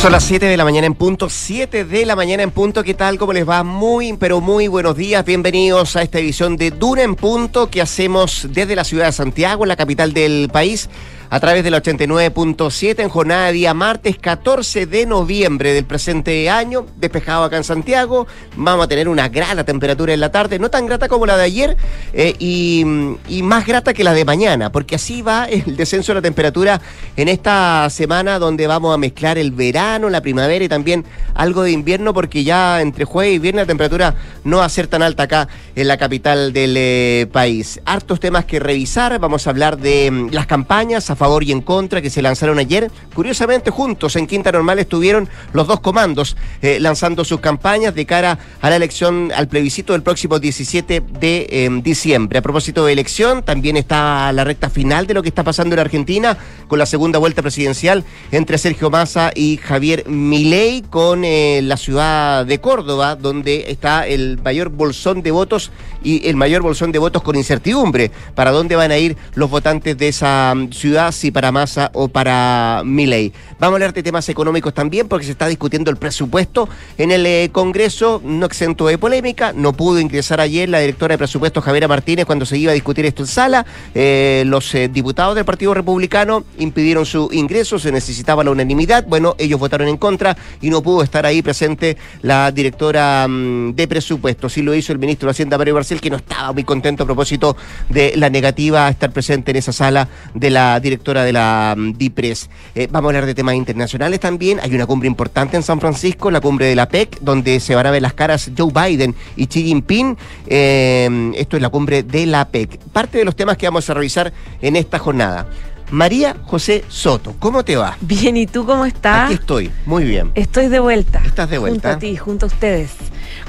Son las 7 de la mañana en punto, 7 de la mañana en punto, ¿qué tal? ¿Cómo les va? Muy, pero muy buenos días, bienvenidos a esta edición de Duna en punto que hacemos desde la ciudad de Santiago, la capital del país a través del 89.7 en jornada de día martes 14 de noviembre del presente año, despejado acá en Santiago. Vamos a tener una grata temperatura en la tarde, no tan grata como la de ayer eh, y, y, más grata que la de mañana, porque así va el descenso de la temperatura en esta semana donde vamos a mezclar el verano, la primavera y también algo de invierno, porque ya entre jueves y viernes la temperatura no va a ser tan alta acá en la capital del eh, país. Hartos temas que revisar, vamos a hablar de mm, las campañas a favor y en contra que se lanzaron ayer. Curiosamente, juntos en Quinta Normal estuvieron los dos comandos eh, lanzando sus campañas de cara a la elección, al plebiscito del próximo 17 de em, diciembre. A propósito de elección, también está la recta final de lo que está pasando en Argentina con la segunda vuelta presidencial entre Sergio Massa y Javier Milei con eh, la ciudad de Córdoba, donde está el mayor bolsón de votos y el mayor bolsón de votos con incertidumbre para dónde van a ir los votantes de esa mm, ciudad si para Massa o para Milley. Vamos a hablar de temas económicos también porque se está discutiendo el presupuesto en el eh, Congreso, no exento de polémica. No pudo ingresar ayer la directora de presupuesto Javiera Martínez cuando se iba a discutir esto en sala. Eh, los eh, diputados del Partido Republicano impidieron su ingreso, se necesitaba la unanimidad. Bueno, ellos votaron en contra y no pudo estar ahí presente la directora mm, de presupuesto. Sí lo hizo el ministro de Hacienda, Mario Barcel, que no estaba muy contento a propósito de la negativa a estar presente en esa sala de la directora directora de la mm, DIPRES. Eh, vamos a hablar de temas internacionales también. Hay una cumbre importante en San Francisco, la cumbre de la PEC, donde se van a ver las caras Joe Biden y Xi Jinping. Eh, esto es la cumbre de la PEC. Parte de los temas que vamos a revisar en esta jornada. María José Soto, ¿cómo te va? Bien, ¿y tú cómo estás? Aquí estoy, muy bien. Estoy de vuelta. ¿Estás de vuelta? Junto a ti, junto a ustedes.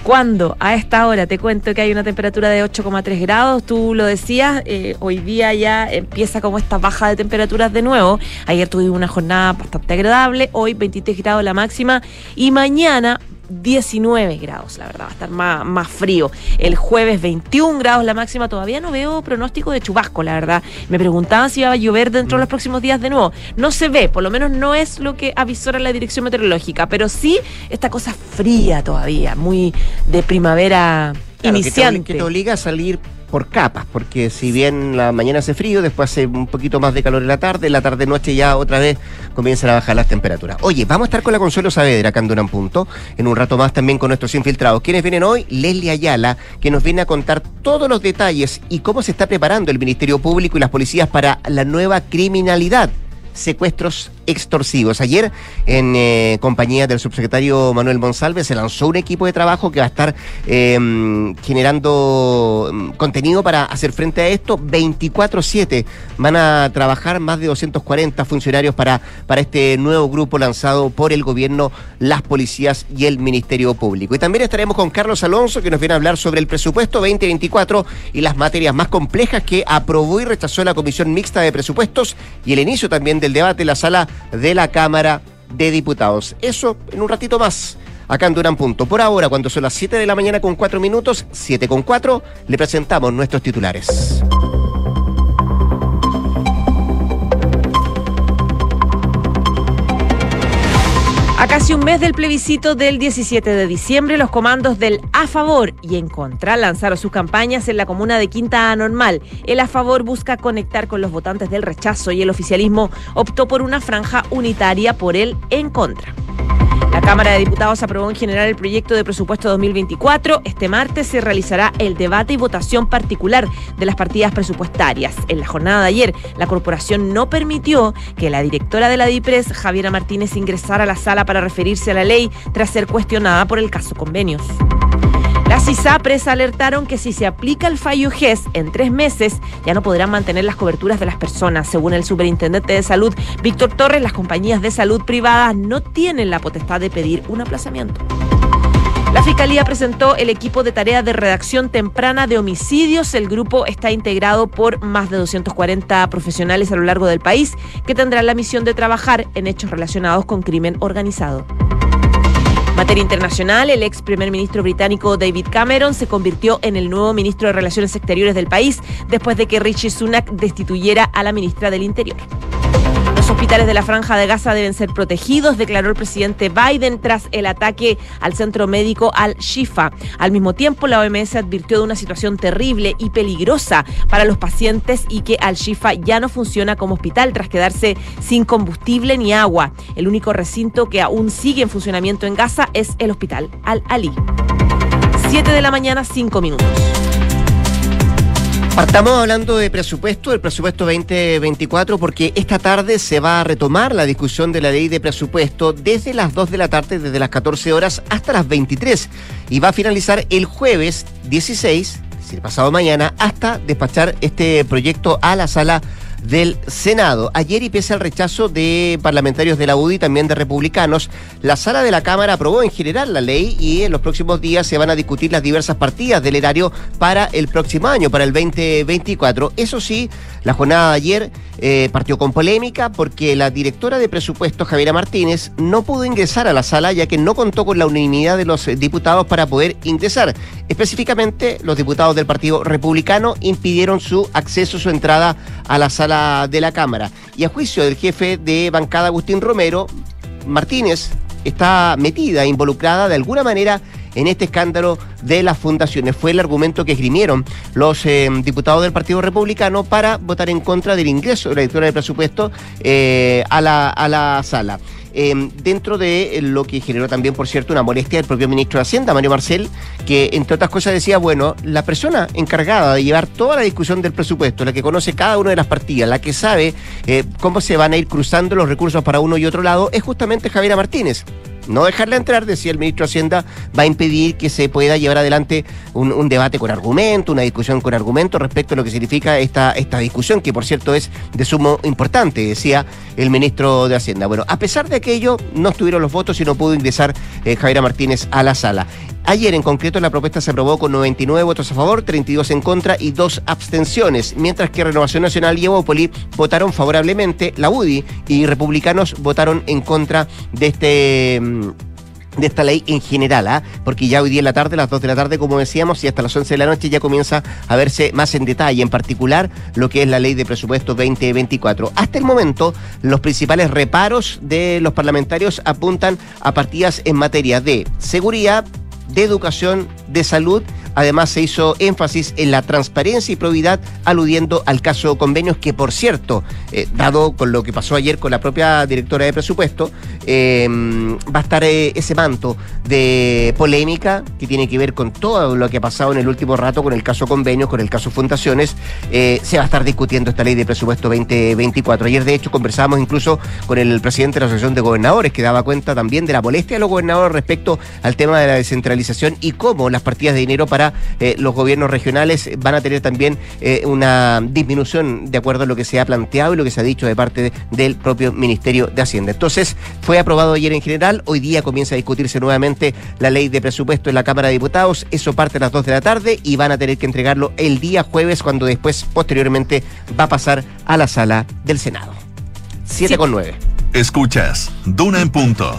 Cuando a esta hora te cuento que hay una temperatura de 8,3 grados, tú lo decías, eh, hoy día ya empieza como esta baja de temperaturas de nuevo. Ayer tuvimos una jornada bastante agradable, hoy 23 grados la máxima y mañana 19 grados, la verdad, va a estar más, más frío. El jueves 21 grados la máxima, todavía no veo pronóstico de chubasco, la verdad. Me preguntaban si iba a llover dentro de los próximos días de nuevo. No se ve, por lo menos no es lo que avisora la dirección meteorológica, pero sí esta cosa fría todavía, muy de primavera iniciante. que te obliga a salir por capas, porque si bien la mañana hace frío, después hace un poquito más de calor en la tarde, en la tarde-noche ya otra vez comienzan a bajar las temperaturas. Oye, vamos a estar con la Consuelo Saavedra acá en Punto, en un rato más también con nuestros infiltrados. ¿Quiénes vienen hoy? Leslie Ayala, que nos viene a contar todos los detalles y cómo se está preparando el Ministerio Público y las policías para la nueva criminalidad secuestros extorsivos. Ayer, en eh, compañía del subsecretario Manuel Monsalve, se lanzó un equipo de trabajo que va a estar em, generando em, contenido para hacer frente a esto. 24-7 van a trabajar más de 240 funcionarios para, para este nuevo grupo lanzado por el gobierno, las policías y el Ministerio Público. Y también estaremos con Carlos Alonso, que nos viene a hablar sobre el presupuesto 2024 y las materias más complejas que aprobó y rechazó la Comisión Mixta de Presupuestos y el inicio también del debate en la sala de la Cámara de Diputados. Eso en un ratito más. Acá en Durán Punto. Por ahora, cuando son las 7 de la mañana con 4 minutos, 7 con 4, le presentamos nuestros titulares. A casi un mes del plebiscito del 17 de diciembre, los comandos del A favor y en contra lanzaron sus campañas en la comuna de Quinta Normal. El A favor busca conectar con los votantes del rechazo y el oficialismo optó por una franja unitaria por el en contra. La Cámara de Diputados aprobó en general el proyecto de presupuesto 2024. Este martes se realizará el debate y votación particular de las partidas presupuestarias. En la jornada de ayer, la corporación no permitió que la directora de la DIPRES, Javiera Martínez, ingresara a la sala para referirse a la ley tras ser cuestionada por el caso convenios. Las ISAPRES alertaron que si se aplica el fallo GES en tres meses, ya no podrán mantener las coberturas de las personas. Según el superintendente de salud, Víctor Torres, las compañías de salud privadas no tienen la potestad de pedir un aplazamiento. La Fiscalía presentó el equipo de tarea de redacción temprana de homicidios. El grupo está integrado por más de 240 profesionales a lo largo del país que tendrán la misión de trabajar en hechos relacionados con crimen organizado materia internacional, el ex primer ministro británico David Cameron se convirtió en el nuevo ministro de Relaciones Exteriores del país después de que Richie Sunak destituyera a la ministra del Interior hospitales de la franja de Gaza deben ser protegidos, declaró el presidente Biden tras el ataque al centro médico Al-Shifa. Al mismo tiempo, la OMS advirtió de una situación terrible y peligrosa para los pacientes y que Al-Shifa ya no funciona como hospital tras quedarse sin combustible ni agua. El único recinto que aún sigue en funcionamiento en Gaza es el hospital Al-Ali. 7 de la mañana, 5 minutos. Partamos hablando de presupuesto, el presupuesto 2024, porque esta tarde se va a retomar la discusión de la ley de presupuesto desde las 2 de la tarde, desde las 14 horas hasta las 23, y va a finalizar el jueves 16, es decir, pasado mañana, hasta despachar este proyecto a la sala del Senado. Ayer, y pese al rechazo de parlamentarios de la UDI y también de republicanos, la sala de la Cámara aprobó en general la ley y en los próximos días se van a discutir las diversas partidas del erario para el próximo año, para el 2024. Eso sí, la jornada de ayer eh, partió con polémica porque la directora de presupuestos, Javiera Martínez, no pudo ingresar a la sala ya que no contó con la unanimidad de los diputados para poder ingresar. Específicamente, los diputados del Partido Republicano impidieron su acceso, su entrada a la sala de la Cámara. Y a juicio del jefe de bancada Agustín Romero, Martínez está metida, involucrada de alguna manera en este escándalo de las fundaciones. Fue el argumento que esgrimieron los eh, diputados del Partido Republicano para votar en contra del ingreso de la directora de presupuesto eh, a, la, a la sala. Em, dentro de lo que generó también, por cierto, una molestia del propio ministro de Hacienda, Mario Marcel, que entre otras cosas decía, bueno, la persona encargada de llevar toda la discusión del presupuesto, la que conoce cada una de las partidas, la que sabe eh, cómo se van a ir cruzando los recursos para uno y otro lado, es justamente Javiera Martínez no dejarla entrar, decía el ministro de Hacienda, va a impedir que se pueda llevar adelante un, debate con argumento, una discusión con argumento respecto a lo que significa esta, esta discusión, que por cierto es de sumo importante, decía el ministro de Hacienda. Bueno, a pesar de aquello, no estuvieron los votos y no pudo ingresar eh, Javiera Martínez a la sala. Ayer en concreto la propuesta se aprobó con 99 votos a favor, 32 en contra y dos abstenciones, mientras que Renovación Nacional y Evópoli votaron favorablemente, la UDI y republicanos votaron en contra de este mm, de esta ley en general, ¿ah? porque ya hoy día en la tarde, las 2 de la tarde, como decíamos, y hasta las 11 de la noche ya comienza a verse más en detalle, en particular lo que es la ley de presupuesto 2024. Hasta el momento, los principales reparos de los parlamentarios apuntan a partidas en materia de seguridad, de educación, de salud Además, se hizo énfasis en la transparencia y probidad, aludiendo al caso convenios, que por cierto, eh, dado con lo que pasó ayer con la propia directora de presupuesto, em, va a estar eh, ese manto de polémica que tiene que ver con todo lo que ha pasado en el último rato con el caso convenios, con el caso fundaciones. Eh, se va a estar discutiendo esta ley de presupuesto 2024. Ayer, de hecho, conversábamos incluso con el presidente de la Asociación de Gobernadores, que daba cuenta también de la molestia de los gobernadores respecto al tema de la descentralización y cómo las partidas de dinero para eh, los gobiernos regionales van a tener también eh, una disminución de acuerdo a lo que se ha planteado y lo que se ha dicho de parte del propio Ministerio de Hacienda. Entonces, fue aprobado ayer en general, hoy día comienza a discutirse nuevamente la ley de presupuesto en la Cámara de Diputados, eso parte a las 2 de la tarde y van a tener que entregarlo el día jueves cuando después, posteriormente, va a pasar a la sala del Senado. 7 con 9. Escuchas, Duna en punto.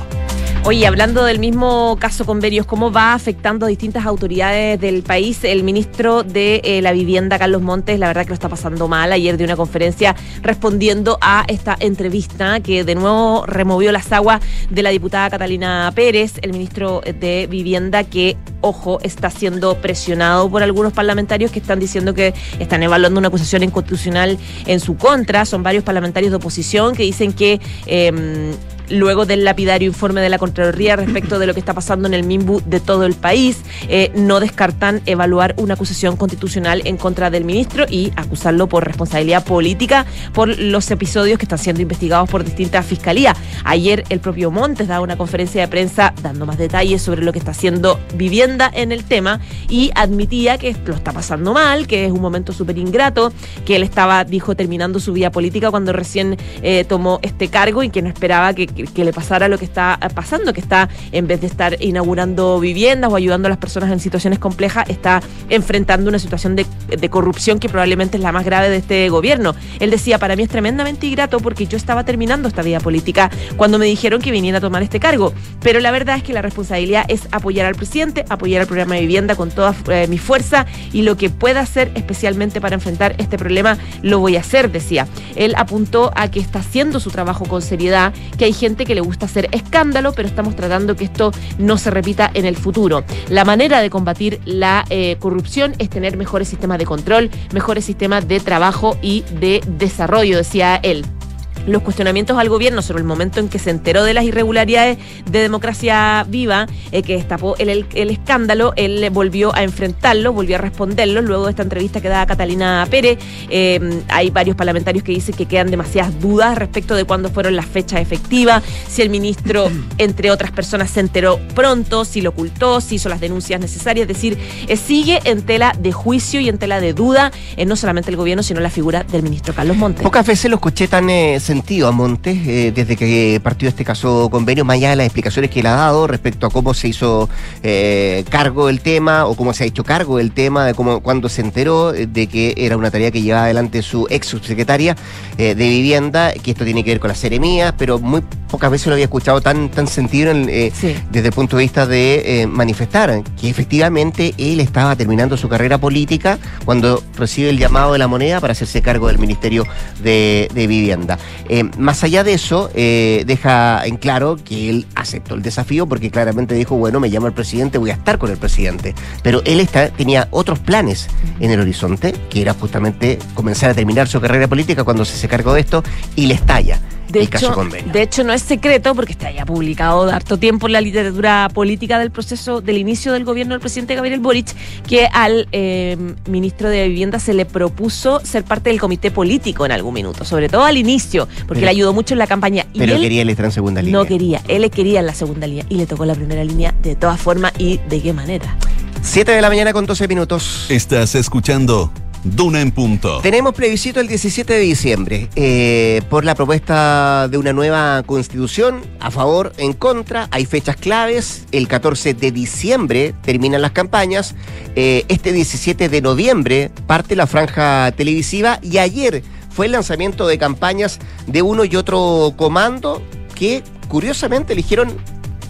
Oye, hablando del mismo caso convenios, ¿cómo va afectando a distintas autoridades del país? El ministro de eh, la Vivienda, Carlos Montes, la verdad que lo está pasando mal. Ayer de una conferencia respondiendo a esta entrevista que de nuevo removió las aguas de la diputada Catalina Pérez, el ministro de Vivienda, que, ojo, está siendo presionado por algunos parlamentarios que están diciendo que están evaluando una acusación inconstitucional en su contra. Son varios parlamentarios de oposición que dicen que... Eh, luego del lapidario informe de la Contraloría respecto de lo que está pasando en el MIMBU de todo el país. Eh, no descartan evaluar una acusación constitucional en contra del ministro y acusarlo por responsabilidad política por los episodios que están siendo investigados por distintas fiscalías. Ayer el propio Montes daba una conferencia de prensa dando más detalles sobre lo que está haciendo vivienda en el tema y admitía que lo está pasando mal, que es un momento súper ingrato, que él estaba, dijo, terminando su vida política cuando recién eh, tomó este cargo y que no esperaba que le pasara lo que está pasando, que está, en vez de estar inaugurando viviendas o ayudando a las personas en situaciones complejas, está enfrentando una situación de, de corrupción que probablemente es la más grave de este gobierno. Él decía, para mí es tremendamente ingrato porque yo estaba terminando esta vida política cuando me dijeron que viniera a tomar este cargo. Pero la verdad es que la responsabilidad es apoyar al presidente, apoyar al programa de vivienda con toda eh, mi fuerza y lo que pueda hacer especialmente para enfrentar este problema lo voy a hacer, decía. Él apuntó a que está haciendo su trabajo con seriedad, que hay gente que le gusta hacer escándalo, pero estamos tratando que esto no se repita en el futuro. La manera de combatir la eh, corrupción es tener mejores sistemas de control, mejores sistemas de trabajo y de desarrollo, decía él los cuestionamientos al gobierno sobre el momento en que se enteró de las irregularidades de democracia viva, eh, que destapó el, el, escándalo, él volvió a enfrentarlo, volvió a responderlo luego de esta entrevista que da Catalina Pérez. Eh, hay varios parlamentarios que dicen que quedan demasiadas dudas respecto de cuándo fueron las fechas efectivas, si el ministro, entre otras personas, se enteró pronto, si lo ocultó, si hizo las denuncias necesarias. Es decir, eh, sigue en tela de juicio y en tela de duda, no solamente el gobierno, sino la figura del ministro Carlos Montes. Pocas veces lo escuché tan sentido a Montes eh, desde que partió este caso convenio, más allá de las explicaciones que él ha dado respecto a cómo se hizo eh, cargo del tema o cómo se ha hecho cargo del tema, de cómo cuando se enteró de que era una tarea que llevaba adelante su ex subsecretaria eh, de vivienda, que esto tiene que ver con las seremías, pero muy pocas veces lo había escuchado tan, tan sentido desde el punto de vista de manifestar que efectivamente él estaba terminando su carrera política cuando recibe el llamado de la moneda para hacerse cargo del Ministerio de, de Vivienda. Eh, más allá de eso, eh, deja en claro que él aceptó el desafío porque claramente dijo, bueno, me llama el presidente, voy a estar con el presidente. Pero él tenía otros planes en el horizonte, que era justamente comenzar a terminar su carrera política cuando se se cargó de esto y le estalla. De hecho, de hecho, no es secreto porque está ya publicado de harto tiempo en la literatura política del proceso del inicio del gobierno del presidente Gabriel Boric que al eh, ministro de Vivienda se le propuso ser parte del comité político en algún minuto, sobre todo al inicio, porque le ayudó mucho en la campaña. Y pero él quería él estar en segunda línea. No quería, él quería en la segunda línea y le tocó la primera línea de todas formas y de qué manera. 7 de la mañana con 12 minutos. Estás escuchando Duna en punto. Tenemos plebiscito el 17 de diciembre eh, por la propuesta de una nueva constitución, a favor, en contra, hay fechas claves, el 14 de diciembre terminan las campañas, eh, este 17 de noviembre parte la franja televisiva y ayer fue el lanzamiento de campañas de uno y otro comando que curiosamente eligieron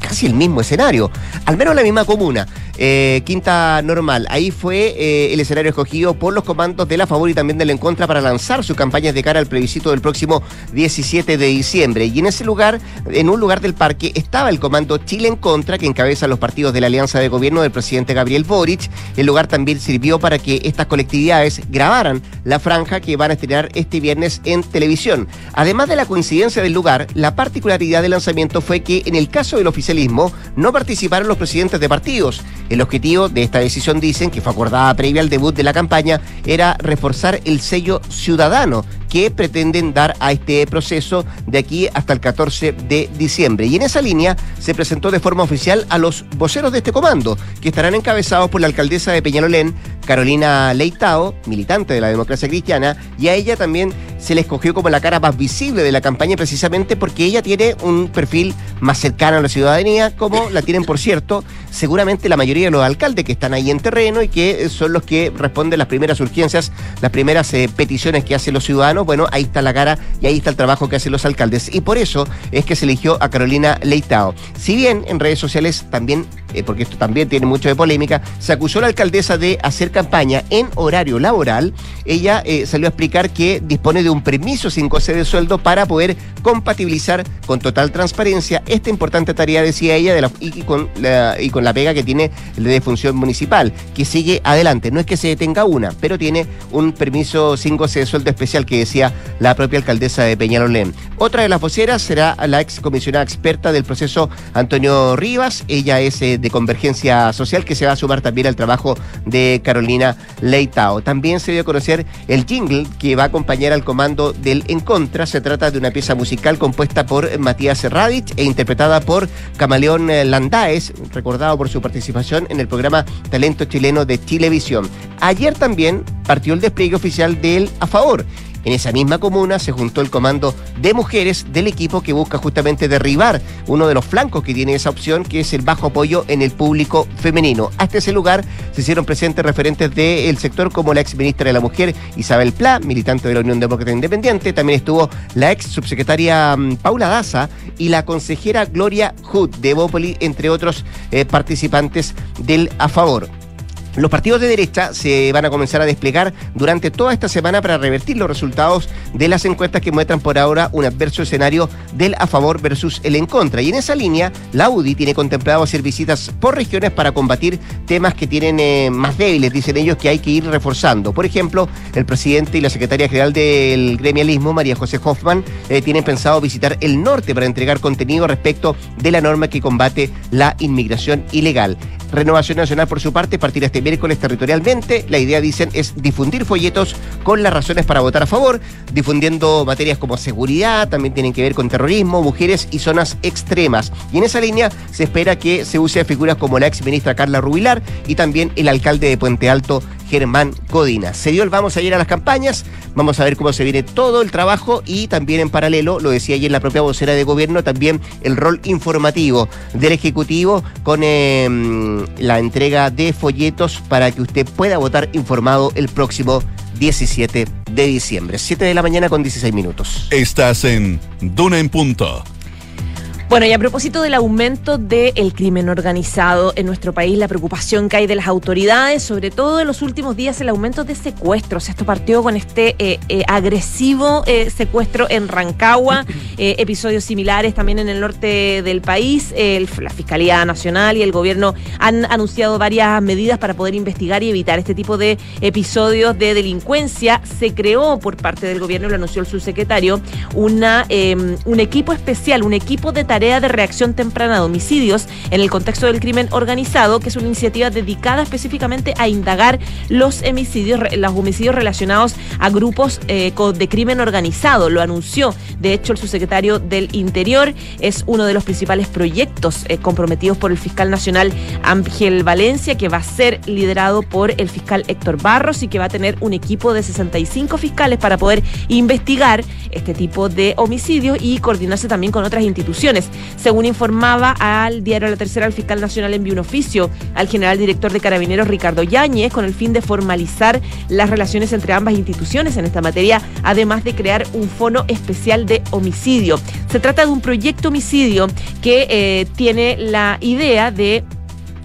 casi el mismo escenario, al menos la misma comuna. Eh, Quinta Normal. Ahí fue eh, el escenario escogido por los comandos de la favor y también del en contra para lanzar sus campañas de cara al plebiscito del próximo 17 de diciembre. Y en ese lugar, en un lugar del parque, estaba el comando Chile en contra, que encabeza los partidos de la alianza de gobierno del presidente Gabriel Boric. El lugar también sirvió para que estas colectividades grabaran la franja que van a estrenar este viernes en televisión. Además de la coincidencia del lugar, la particularidad del lanzamiento fue que en el caso del oficialismo no participaron los presidentes de partidos. El objetivo de esta decisión, dicen, que fue acordada previa al debut de la campaña, era reforzar el sello ciudadano que pretenden dar a este proceso de aquí hasta el 14 de diciembre. Y en esa línea se presentó de forma oficial a los voceros de este comando, que estarán encabezados por la alcaldesa de Peñalolén, Carolina Leitao, militante de la democracia cristiana, y a ella también se le escogió como la cara más visible de la campaña precisamente porque ella tiene un perfil más cercano a la ciudadanía, como la tienen, por cierto, seguramente la mayoría los alcaldes que están ahí en terreno y que son los que responden las primeras urgencias, las primeras eh, peticiones que hacen los ciudadanos. Bueno, ahí está la cara y ahí está el trabajo que hacen los alcaldes. Y por eso es que se eligió a Carolina Leitao. Si bien en redes sociales también, eh, porque esto también tiene mucho de polémica, se acusó a la alcaldesa de hacer campaña en horario laboral, ella eh, salió a explicar que dispone de un permiso sin goce de sueldo para poder compatibilizar con total transparencia esta importante tarea, decía ella, la, y, con la, la pega que tiene de función municipal, que sigue adelante. No es que se detenga una, pero tiene un permiso sin goce de sueldo especial que decía la propia alcaldesa de Peñalolén. Otra de las voceras será la ex comisionada experta del proceso Antonio Rivas. Ella es eh, de Convergencia Social, que se va a sumar también al trabajo de Carolina Leitao. También se dio a conocer el jingle que va a acompañar al comando del En Contra. Se trata de una pieza musical compuesta por Matías Radich e interpretada por Camaleón Landaes, recordado por su participación en el programa Talento Chileno de Chilevisión. Ayer también partió el despliegue oficial del A Favor en esa misma comuna se juntó el comando de mujeres del equipo que busca justamente derribar uno de los flancos que tiene esa opción, que es el bajo apoyo en el público femenino. Hasta ese lugar se hicieron presentes referentes del sector como la ex ministra de la Mujer Isabel Pla, militante de la Unión Demócrata Independiente, también estuvo la ex subsecretaria mm, Paula Daza y la consejera Gloria Hood de Bópoli, entre otros eh, participantes del A Favor. Los partidos de derecha se van a comenzar a desplegar durante toda esta semana para revertir los resultados de las encuestas que muestran por ahora un adverso escenario del a favor versus el en contra. Y en esa línea, la UDI tiene contemplado hacer visitas por regiones para combatir temas que tienen eh, más débiles, dicen ellos, que hay que ir reforzando. Por ejemplo, el presidente y la secretaria general del gremialismo, María José Hoffman, eh, tienen pensado visitar el norte para entregar contenido respecto de la norma que combate la inmigración ilegal. Renovación Nacional, por su parte, partirá este miércoles territorialmente. La idea, dicen, es difundir folletos con las razones para votar a favor, difundiendo materias como seguridad, también tienen que ver con terrorismo, mujeres y zonas extremas. Y en esa línea se espera que se use a figuras como la ex ministra Carla Rubilar y también el alcalde de Puente Alto, Germán Codina. Se dio el vamos ayer a las campañas, vamos a ver cómo se viene todo el trabajo y también en paralelo, lo decía ayer la propia vocera de gobierno, también el rol informativo del Ejecutivo con eh, la entrega de folletos para que usted pueda votar informado el próximo 17 de diciembre. 7 de la mañana con 16 minutos. Estás en Duna en Punto. Bueno, y a propósito del aumento del crimen organizado en nuestro país, la preocupación que hay de las autoridades, sobre todo en los últimos días, el aumento de secuestros. Esto partió con este eh, eh, agresivo eh, secuestro en Rancagua, episodios similares también en el norte del país. la Fiscalía Nacional y el gobierno han anunciado varias medidas para poder investigar y evitar este tipo de episodios de delincuencia. Se creó por parte del gobierno, lo anunció el subsecretario, una, em, un equipo especial, un equipo de tareas de reacción temprana a homicidios en el contexto del crimen organizado, que es una iniciativa dedicada específicamente a indagar los homicidios, los homicidios relacionados a grupos eh, de crimen organizado. Lo anunció, de hecho, el subsecretario del Interior. Es uno de los principales proyectos eh, comprometidos por el fiscal nacional Ángel Valencia, que va a ser liderado por el fiscal Héctor Barros y que va a tener un equipo de 65 fiscales para poder investigar este tipo de homicidios y coordinarse también con otras instituciones. Según informaba al diario La Tercera, el fiscal nacional envió un oficio al general director de Carabineros Ricardo Yáñez con el fin de formalizar las relaciones entre ambas instituciones en esta materia, además de crear un fono especial de homicidio. Se trata de un proyecto homicidio que eh, tiene la idea de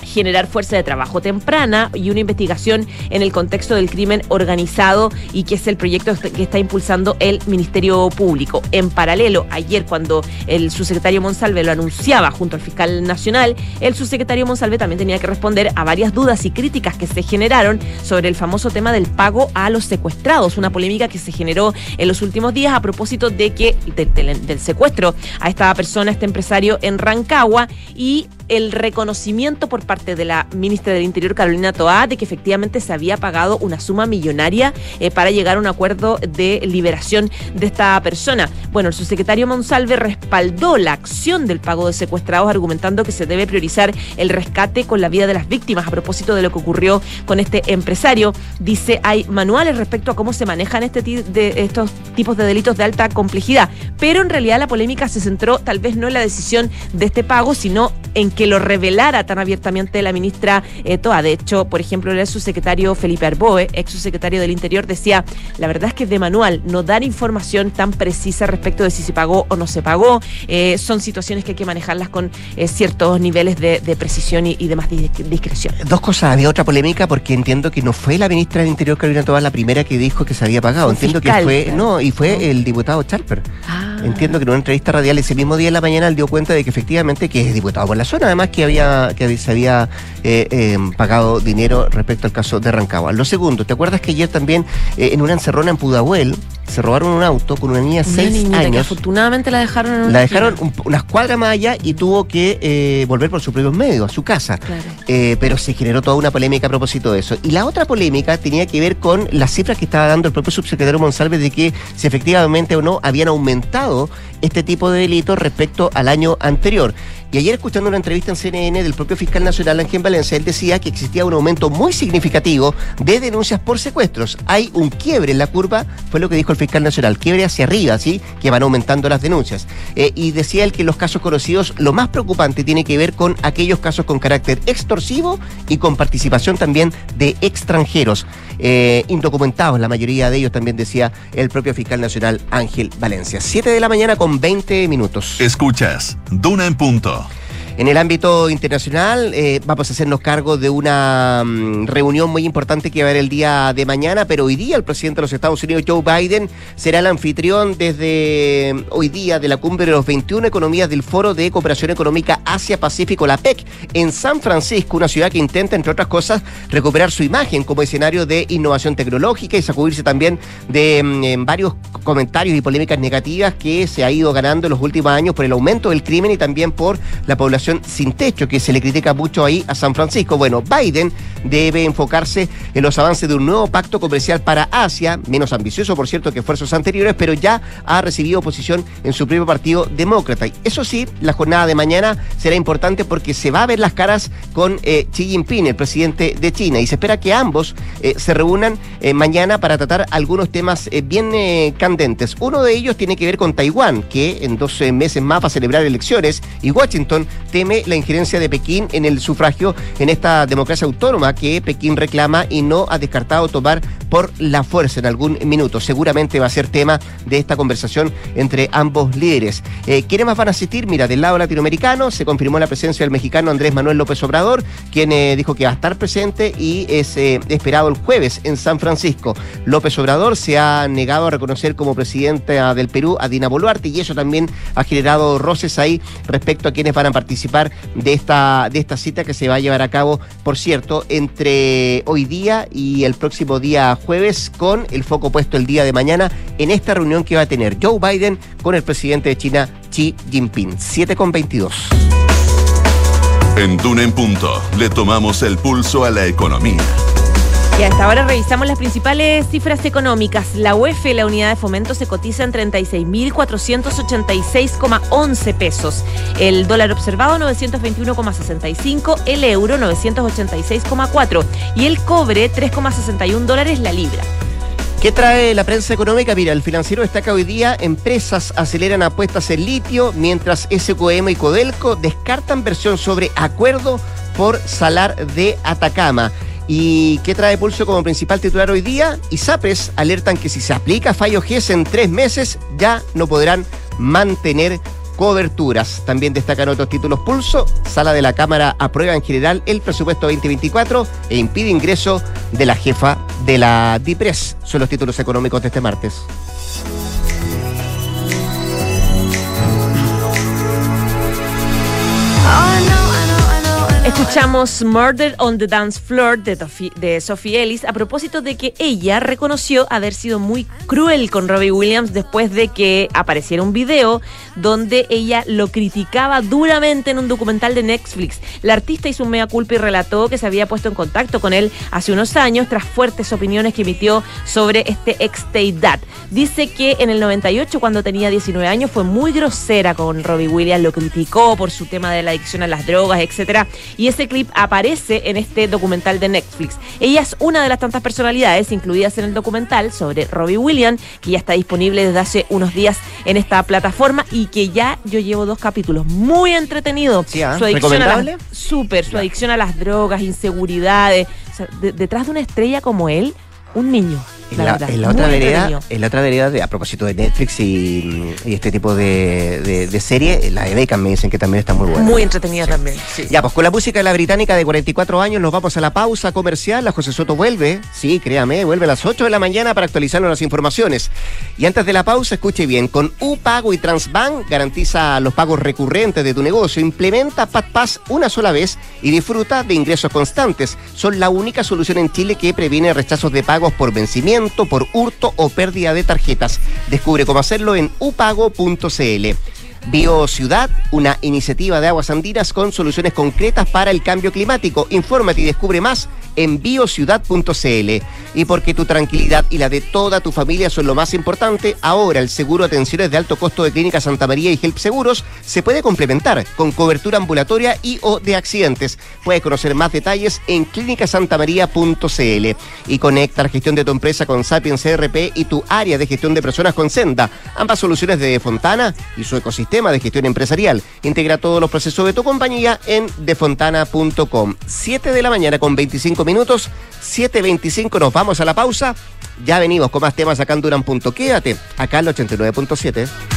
generar fuerza de trabajo temprana y una investigación en el contexto del crimen organizado y que es el proyecto que está impulsando el Ministerio Público. En paralelo, ayer cuando el subsecretario Monsalve lo anunciaba junto al fiscal nacional, el subsecretario Monsalve también tenía que responder a varias dudas y críticas que se generaron sobre el famoso tema del pago a los secuestrados, una polémica que se generó en los últimos días a propósito de que del secuestro a esta persona, este empresario en Rancagua y el reconocimiento por parte de la ministra del Interior, Carolina Toá, de que efectivamente se había pagado una suma millonaria eh, para llegar a un acuerdo de liberación de esta persona. Bueno, el subsecretario Monsalve respaldó la acción del pago de secuestrados, argumentando que se debe priorizar el rescate con la vida de las víctimas. A propósito de lo que ocurrió con este empresario, dice hay manuales respecto a cómo se manejan este estos tipos de delitos de alta complejidad, pero en realidad la polémica se centró tal vez no en la decisión de este pago, sino en que lo revelara tan abiertamente la ministra eh, Toa. De hecho, por ejemplo, el subsecretario Felipe Arboe, ex subsecretario del Interior, decía, la verdad es que de manual no dar información tan precisa respecto de si se pagó o no se pagó. Eh, son situaciones que hay que manejarlas con eh, ciertos niveles de, precisión y, y, de más discreción. Dos cosas. Había otra polémica porque entiendo que no fue la ministra del Interior, Carolina Toa, la primera que dijo que se había pagado. entiendo que fue, no, y fue el diputado Charper. Ah. Entiendo que en una entrevista radial ese mismo día en la mañana él dio cuenta de que efectivamente que es diputado por la zona, además que había que se había eh, em, pagado dinero respecto al caso de Rancagua. Lo segundo, ¿te acuerdas que ayer también eh, en una encerrona en Pudahuel se robaron un auto con una niña de seis años? afortunadamente la dejaron en La dejaron unas cuadras más allá y tuvo que eh, volver por sus propios medios, a su casa. pero se generó toda una polémica a propósito de eso. Y la otra polémica tenía que ver con las cifras que estaba dando el propio subsecretario Monsalve de que si efectivamente o no habían aumentado este tipo de delitos respecto al año anterior. Y ayer escuchando una entrevista en CNN del propio fiscal nacional Ángel Valencia, él decía que existía un aumento muy significativo de denuncias por secuestros. Hay un quiebre en la curva, fue lo que dijo el fiscal nacional, quiebre hacia arriba, ¿sí? Que van aumentando las denuncias. Eh, y decía él que los casos conocidos, lo más preocupante tiene que ver con aquellos casos con carácter extorsivo y con participación también de extranjeros, eh, indocumentados, la mayoría de ellos también decía el propio fiscal nacional Ángel Valencia. Siete de la mañana con 20 minutos. Escuchas, Duna en punto. En el ámbito internacional, eh, vamos a hacernos cargo de una mm, reunión muy importante que va a haber el día de mañana, pero hoy día el presidente de los Estados Unidos, Joe Biden, será el anfitrión desde mm, hoy día de la cumbre de los 21 economías del Foro de Cooperación Económica Asia-Pacífico, la PEC, en San Francisco, una ciudad que intenta, entre otras cosas, recuperar su imagen como escenario de innovación tecnológica y sacudirse también de mm, varios comentarios y polémicas negativas que se ha ido ganando en los últimos años por el aumento del crimen y también por la población sin techo, que se le critica mucho ahí a San Francisco. Bueno, Biden debe enfocarse en los avances de un nuevo pacto comercial para Asia, menos ambicioso, por cierto, que esfuerzos anteriores, pero ya ha recibido oposición en su propio partido demócrata. Eso sí, la jornada de mañana será importante porque se va a ver las caras con eh, Xi Jinping, el presidente de China, y se espera que ambos eh, se reúnan eh, mañana para tratar algunos temas bien candentes. Uno de ellos tiene que ver con Taiwán, que en dos meses más va a celebrar elecciones, y Washington teme la injerencia de Pekín en el sufragio en esta democracia autónoma que Pekín reclama y no ha descartado tomar por la fuerza en algún minuto. Seguramente va a ser tema de esta conversación entre ambos líderes. Eh, ¿Quiénes más van a asistir? Mira, del lado latinoamericano se confirmó la presencia del mexicano Andrés Manuel López Obrador, quien eh, dijo que va a estar presente y es eh, esperado el jueves en San Francisco. López Obrador se ha negado a reconocer como presidenta del Perú a Dina Boluarte y eso también ha generado roces ahí respecto a quienes van a participar de esta, de esta cita que se va a llevar a cabo, por cierto, entre hoy día y el próximo día jueves, con el foco puesto el día de mañana en esta reunión que va a tener Joe Biden con el presidente de China, Xi Jinping. 7 con 22. En Dune Punto le tomamos el pulso a la economía. Y hasta ahora revisamos las principales cifras económicas. La UEF, la unidad de fomento, se cotiza en 36.486,11 pesos. El dólar observado 921,65, el euro 986,4 y el cobre 3,61 dólares la libra. ¿Qué trae la prensa económica? Mira, el financiero destaca hoy día, empresas aceleran apuestas en litio, mientras SQM y Codelco descartan versión sobre acuerdo por salar de Atacama. ¿Y qué trae Pulso como principal titular hoy día? ISAPRES alertan que si se aplica fallo GES en tres meses ya no podrán mantener coberturas. También destacan otros títulos Pulso. Sala de la Cámara aprueba en general el presupuesto 2024 e impide ingreso de la jefa de la DIPRES. Son los títulos económicos de este martes. Escuchamos Murder on the Dance Floor de, Sophie Ellis a propósito de que ella reconoció haber sido muy cruel con Robbie Williams después de que apareciera un video donde ella lo criticaba duramente en un documental de Netflix. La artista hizo un mea culpa y relató que se había puesto en contacto con él hace unos años tras fuertes opiniones que emitió sobre este ex Dad. Dice que en el 98, cuando tenía 19 años, fue muy grosera con Robbie Williams, lo criticó por su tema de la adicción a las drogas, etcétera. Y ese clip aparece en este documental de Netflix. Ella es una de las tantas personalidades incluidas en el documental sobre Robbie Williams, que ya está disponible desde hace unos días en esta plataforma y que ya yo llevo dos capítulos. Muy entretenido. ¿ah? su adicción a las, súper, su adicción a las drogas, inseguridades. detrás de una estrella como él, un niño. En la, otra vereda, en la otra vereda de, a propósito de Netflix y, este tipo de, de, serie, la de Beckham me dicen que también está muy buena. Muy entretenida también. Ya, pues con la música de la británica de 44 años nos vamos a la pausa comercial. La José Soto vuelve, sí, créame, vuelve a las 8 de la mañana para actualizarnos las informaciones. Y antes de la pausa, escuche bien, con UPago y Transbank garantiza los pagos recurrentes de tu negocio. Implementa PadPass una sola vez y disfruta de ingresos constantes. Son la única solución en Chile que previene rechazos de pagos por vencimiento por hurto o pérdida de tarjetas. Descubre cómo hacerlo en upago.cl. BioCiudad, una iniciativa de aguas andinas con soluciones concretas para el cambio climático. Infórmate y descubre más en biociudad.cl. Y porque tu tranquilidad y la de toda tu familia son lo más importante, ahora el seguro de atenciones de alto costo de Clínica Santa María y Help Seguros se puede complementar con cobertura ambulatoria y o de accidentes. Puedes conocer más detalles en clínicasantamaría.cl y conecta la gestión de tu empresa con Sapiens CRP y tu área de gestión de personas con Senda. Ambas soluciones de Fontana y su ecosistema de gestión empresarial. Integra todos los procesos de tu compañía en defontana.com. 7 de la mañana con 25 minutos, 7.25 nos vamos a la pausa. Ya venimos con más temas acá en Duran. Quédate acá en el 89.7.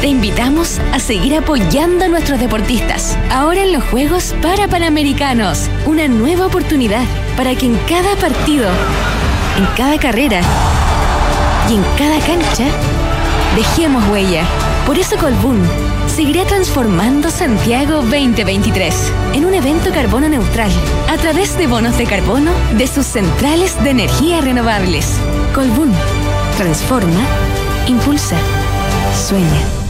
Te invitamos a seguir apoyando a nuestros deportistas. Ahora en los Juegos para Panamericanos. Una nueva oportunidad para que en cada partido, en cada carrera y en cada cancha dejemos huella. Por eso Colbún seguirá transformando Santiago 2023 en un evento carbono neutral a través de bonos de carbono de sus centrales de energía renovables. Colbún transforma, impulsa, sueña.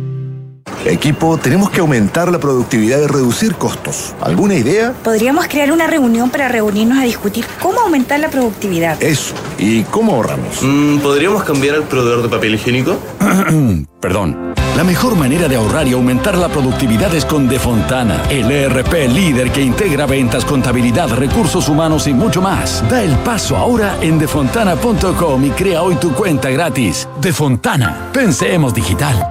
Equipo, tenemos que aumentar la productividad y reducir costos. ¿Alguna idea? Podríamos crear una reunión para reunirnos a discutir cómo aumentar la productividad. Eso. ¿Y cómo ahorramos? Mm, ¿Podríamos cambiar el proveedor de papel higiénico? Perdón. La mejor manera de ahorrar y aumentar la productividad es con Defontana, el ERP líder que integra ventas, contabilidad, recursos humanos y mucho más. Da el paso ahora en defontana.com y crea hoy tu cuenta gratis. Defontana, pensemos digital.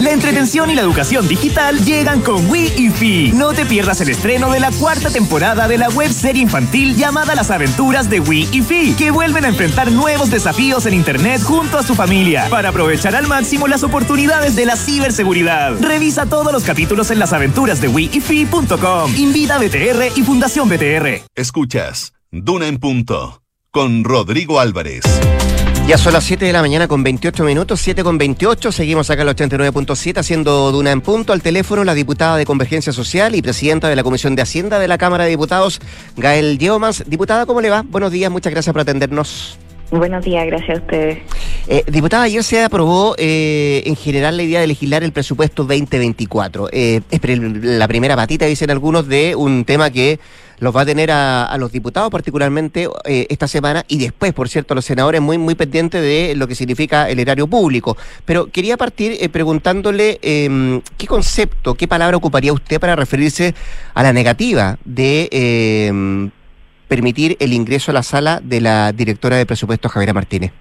La entretención y la educación digital llegan con Wii y Fi. No te pierdas el estreno de la cuarta temporada de la web serie infantil llamada Las aventuras de Wii y Fi, que vuelven a enfrentar nuevos desafíos en Internet junto a su familia para aprovechar al máximo las oportunidades de la ciberseguridad. Revisa todos los capítulos en lasaventurasdewiifi.com. Invita BTR y Fundación BTR. Escuchas Duna en Punto con Rodrigo Álvarez. Ya son las 7 de la mañana con 28 minutos, 7 con 28. Seguimos acá en el 89.7 haciendo Duna en punto. Al teléfono la diputada de Convergencia Social y presidenta de la Comisión de Hacienda de la Cámara de Diputados, Gael Yeomans. Diputada, ¿cómo le va? Buenos días, muchas gracias por atendernos. Buenos días, gracias a ustedes. Eh, diputada, ayer se aprobó eh, en general la idea de legislar el presupuesto 2024. Eh, es la primera patita, dicen algunos, de un tema que los va a tener a, los diputados particularmente eh, esta semana y después, por cierto, a los senadores muy, muy pendientes de lo que significa el erario público. Pero quería partir eh, preguntándole em, qué concepto, qué palabra ocuparía usted para referirse a la negativa de em, permitir el ingreso a la sala de la directora de presupuestos, Javiera Martínez.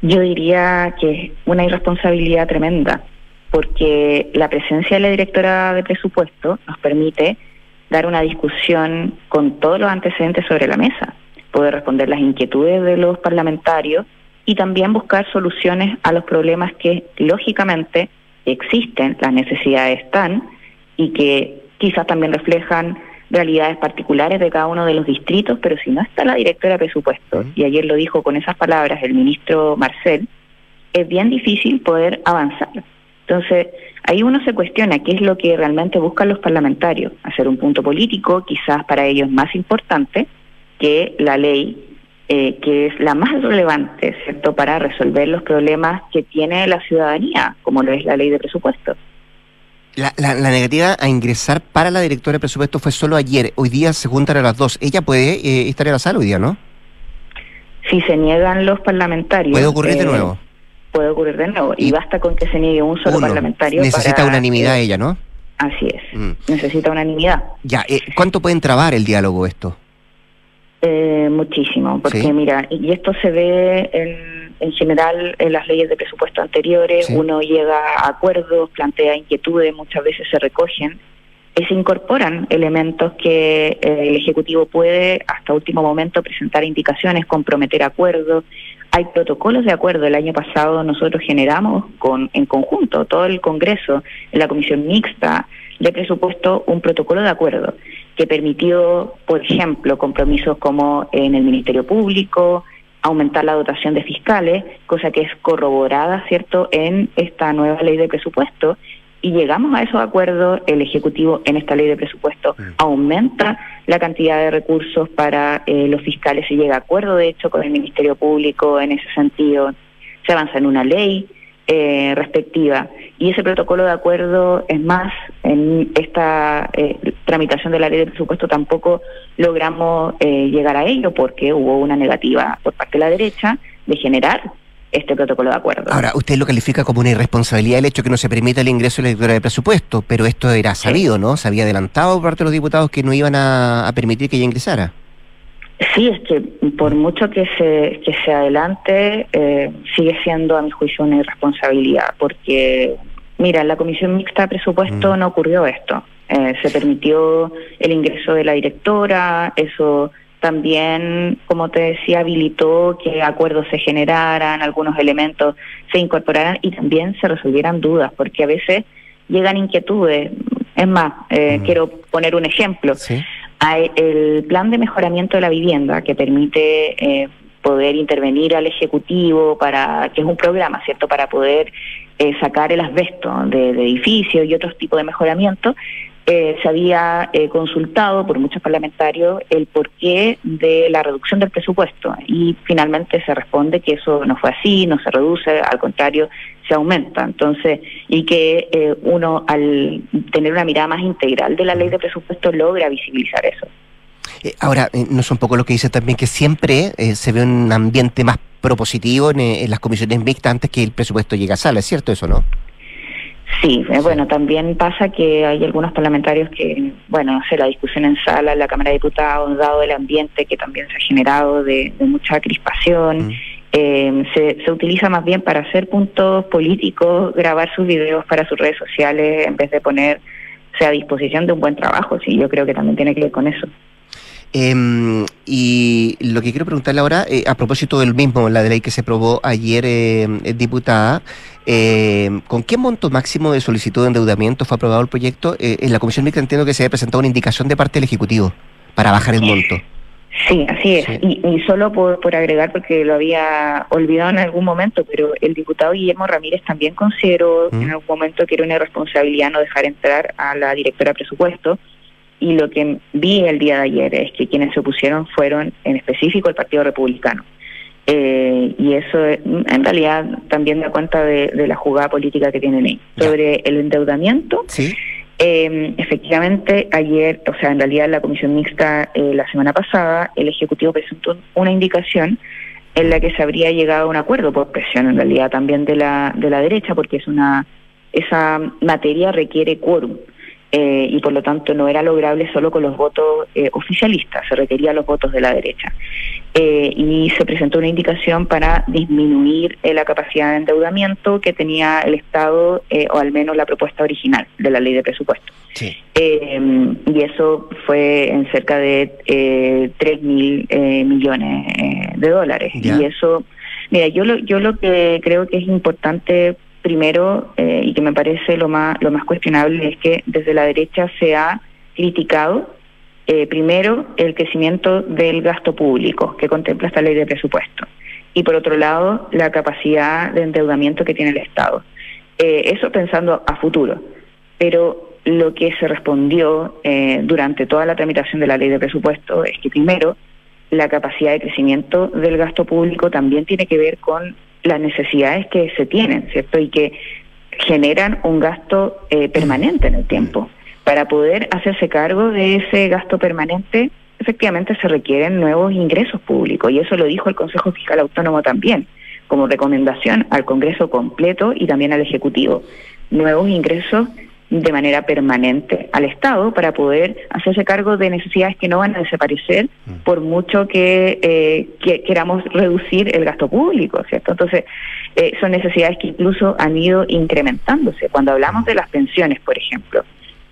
Yo diría que es una irresponsabilidad tremenda, porque la presencia de la directora de presupuesto nos permite dar una discusión con todos los antecedentes sobre la mesa, poder responder las inquietudes de los parlamentarios y también buscar soluciones a los problemas que, lógicamente, existen, las necesidades están y que quizás también reflejan realidades particulares de cada uno de los distritos, pero si no está la directora de presupuesto, y ayer lo dijo con esas palabras el ministro Marcel, es bien difícil poder avanzar. Entonces, ahí uno se cuestiona qué es lo que realmente buscan los parlamentarios, hacer un punto político, quizás para ellos más importante que la ley, eh, que es la más relevante, ¿cierto?, para resolver los problemas que tiene la ciudadanía, como lo es la ley de presupuesto. La, la, negativa a ingresar para la directora de presupuesto fue solo ayer. Hoy día se juntan a las dos. Ella puede eh, estar en la sala hoy día, ¿no? Si se niegan los parlamentarios. ¿Puede ocurrir de eh, nuevo? Puede ocurrir de nuevo. Y, basta con que se niegue un solo parlamentario. Necesita unanimidad ella, ¿no? Así es. Mm. Necesita unanimidad. Ya, eh, ¿cuánto pueden trabar el diálogo esto? Eh, muchísimo, porque mira, y esto se ve en, en, general en las leyes de presupuesto anteriores, uno llega a acuerdos, plantea inquietudes, muchas veces se recogen y se incorporan elementos que eh, el Ejecutivo puede hasta último momento presentar indicaciones, comprometer acuerdos. Hay protocolos de acuerdo. El año pasado nosotros generamos con, en conjunto, todo el Congreso, en la Comisión Mixta de Presupuesto, un protocolo de acuerdo que permitió, por ejemplo, compromisos como en el Ministerio Público, aumentar la dotación de fiscales, cosa que es corroborada, ¿cierto?, en esta nueva ley de presupuesto. Y llegamos a esos acuerdos, el Ejecutivo en esta ley de presupuesto aumenta la cantidad de recursos para eh, los fiscales, se llega a acuerdo, de hecho, con el Ministerio Público en ese sentido, se avanza en una ley eh, respectiva. Y ese protocolo de acuerdo, es más, en esta eh, tramitación de la ley de presupuesto tampoco logramos eh, llegar a ello porque hubo una negativa por parte de la derecha de generar este protocolo de acuerdo. Ahora, usted lo califica como una irresponsabilidad el hecho que no se permita el ingreso de la directora de presupuesto, pero esto era sabido, ¿no? Se había adelantado por parte de los diputados que no iban a permitir que ella ingresara. Sí, es que por mucho que se, que se adelante, eh, sigue siendo a mi juicio una irresponsabilidad, porque, mira, en la Comisión Mixta de Presupuesto mm. no ocurrió esto. Eh, se permitió el ingreso de la directora, eso también, como te decía, habilitó que acuerdos se generaran, algunos elementos se incorporaran y también se resolvieran dudas, porque a veces llegan inquietudes. Es más, eh, mm. quiero poner un ejemplo. ¿Sí? el plan de mejoramiento de la vivienda que permite eh, poder intervenir al Ejecutivo para, que es un programa, ¿cierto?, para poder eh, sacar el asbesto de, de, edificios y otros tipos de mejoramiento, eh, se había eh, consultado por muchos parlamentarios el porqué de la reducción del presupuesto y finalmente se responde que eso no fue así, no se reduce, al contrario, se aumenta. Entonces, y que eh, uno al tener una mirada más integral de la ley de presupuesto logra visibilizar eso. Ahora, no es un poco lo que dice también que siempre se ve un ambiente más propositivo en, en las comisiones mixtas antes que el presupuesto llegue a sala, ¿es cierto eso, no? Sí, eh, bueno, también pasa que hay algunos parlamentarios que, bueno, hace la discusión en sala, en la Cámara de Diputados, dado el ambiente que también se ha generado de, mucha crispación, mm. eh, se, se utiliza más bien para hacer puntos políticos, grabar sus videos para sus redes sociales, en vez de ponerse a disposición de un buen trabajo, sí, yo creo que también tiene que ver con eso. Em, y lo que quiero preguntarle ahora, eh, a propósito del mismo, la de ley que se aprobó ayer, eh, diputada, eh, ¿con qué monto máximo de solicitud de endeudamiento fue aprobado el proyecto? Eh, en la Comisión Mixta entiendo que se había presentado una indicación de parte del Ejecutivo para bajar el monto. Sí, así es. Y, y, solo por, por agregar, porque lo había olvidado en algún momento, pero el diputado Guillermo Ramírez también consideró en algún momento que era una irresponsabilidad no dejar entrar a la directora de presupuesto y lo que vi el día de ayer es que quienes se opusieron fueron en específico el Partido Republicano. Eh, y eso en realidad también da cuenta de, la jugada política que tienen ahí. Sobre el endeudamiento, ¿Sí? eh, efectivamente ayer, o sea, en realidad la comisión mixta eh, la semana pasada, el Ejecutivo presentó una indicación en la que se habría llegado a un acuerdo por presión en realidad también de la, de la derecha, porque es una esa materia requiere quórum. Eh, y por lo tanto no era lograble solo con los votos eh, oficialistas, se requería los votos de la derecha. Eh, y se presentó una indicación para disminuir la capacidad de endeudamiento que tenía el Estado, o al menos la propuesta original de la ley de presupuesto. y eso fue en cerca de 3 mil millones de dólares. Y eso, mira, yo lo, yo lo que creo que es importante primero, eh, y que me parece lo más, lo más cuestionable, es que desde la derecha se ha criticado eh, primero el crecimiento del gasto público que contempla esta ley de presupuesto y por otro lado la capacidad de endeudamiento que tiene el Estado. Eh, eso pensando a futuro, pero lo que se respondió eh, durante toda la tramitación de la ley de presupuesto es que primero la capacidad de crecimiento del gasto público también tiene que ver con las necesidades que se tienen, ¿cierto? Y que generan un gasto eh, permanente en el tiempo. Para poder hacerse cargo de ese gasto permanente, efectivamente se requieren nuevos ingresos públicos y eso lo dijo el Consejo Fiscal Autónomo también, como recomendación al Congreso completo y también al Ejecutivo. Nuevos ingresos de manera permanente al Estado para poder hacerse cargo de necesidades que no van a desaparecer mm. por mucho que, eh, queramos reducir el gasto público, ¿cierto? Entonces, eh, son necesidades que incluso han ido incrementándose. Cuando hablamos de las pensiones, por ejemplo,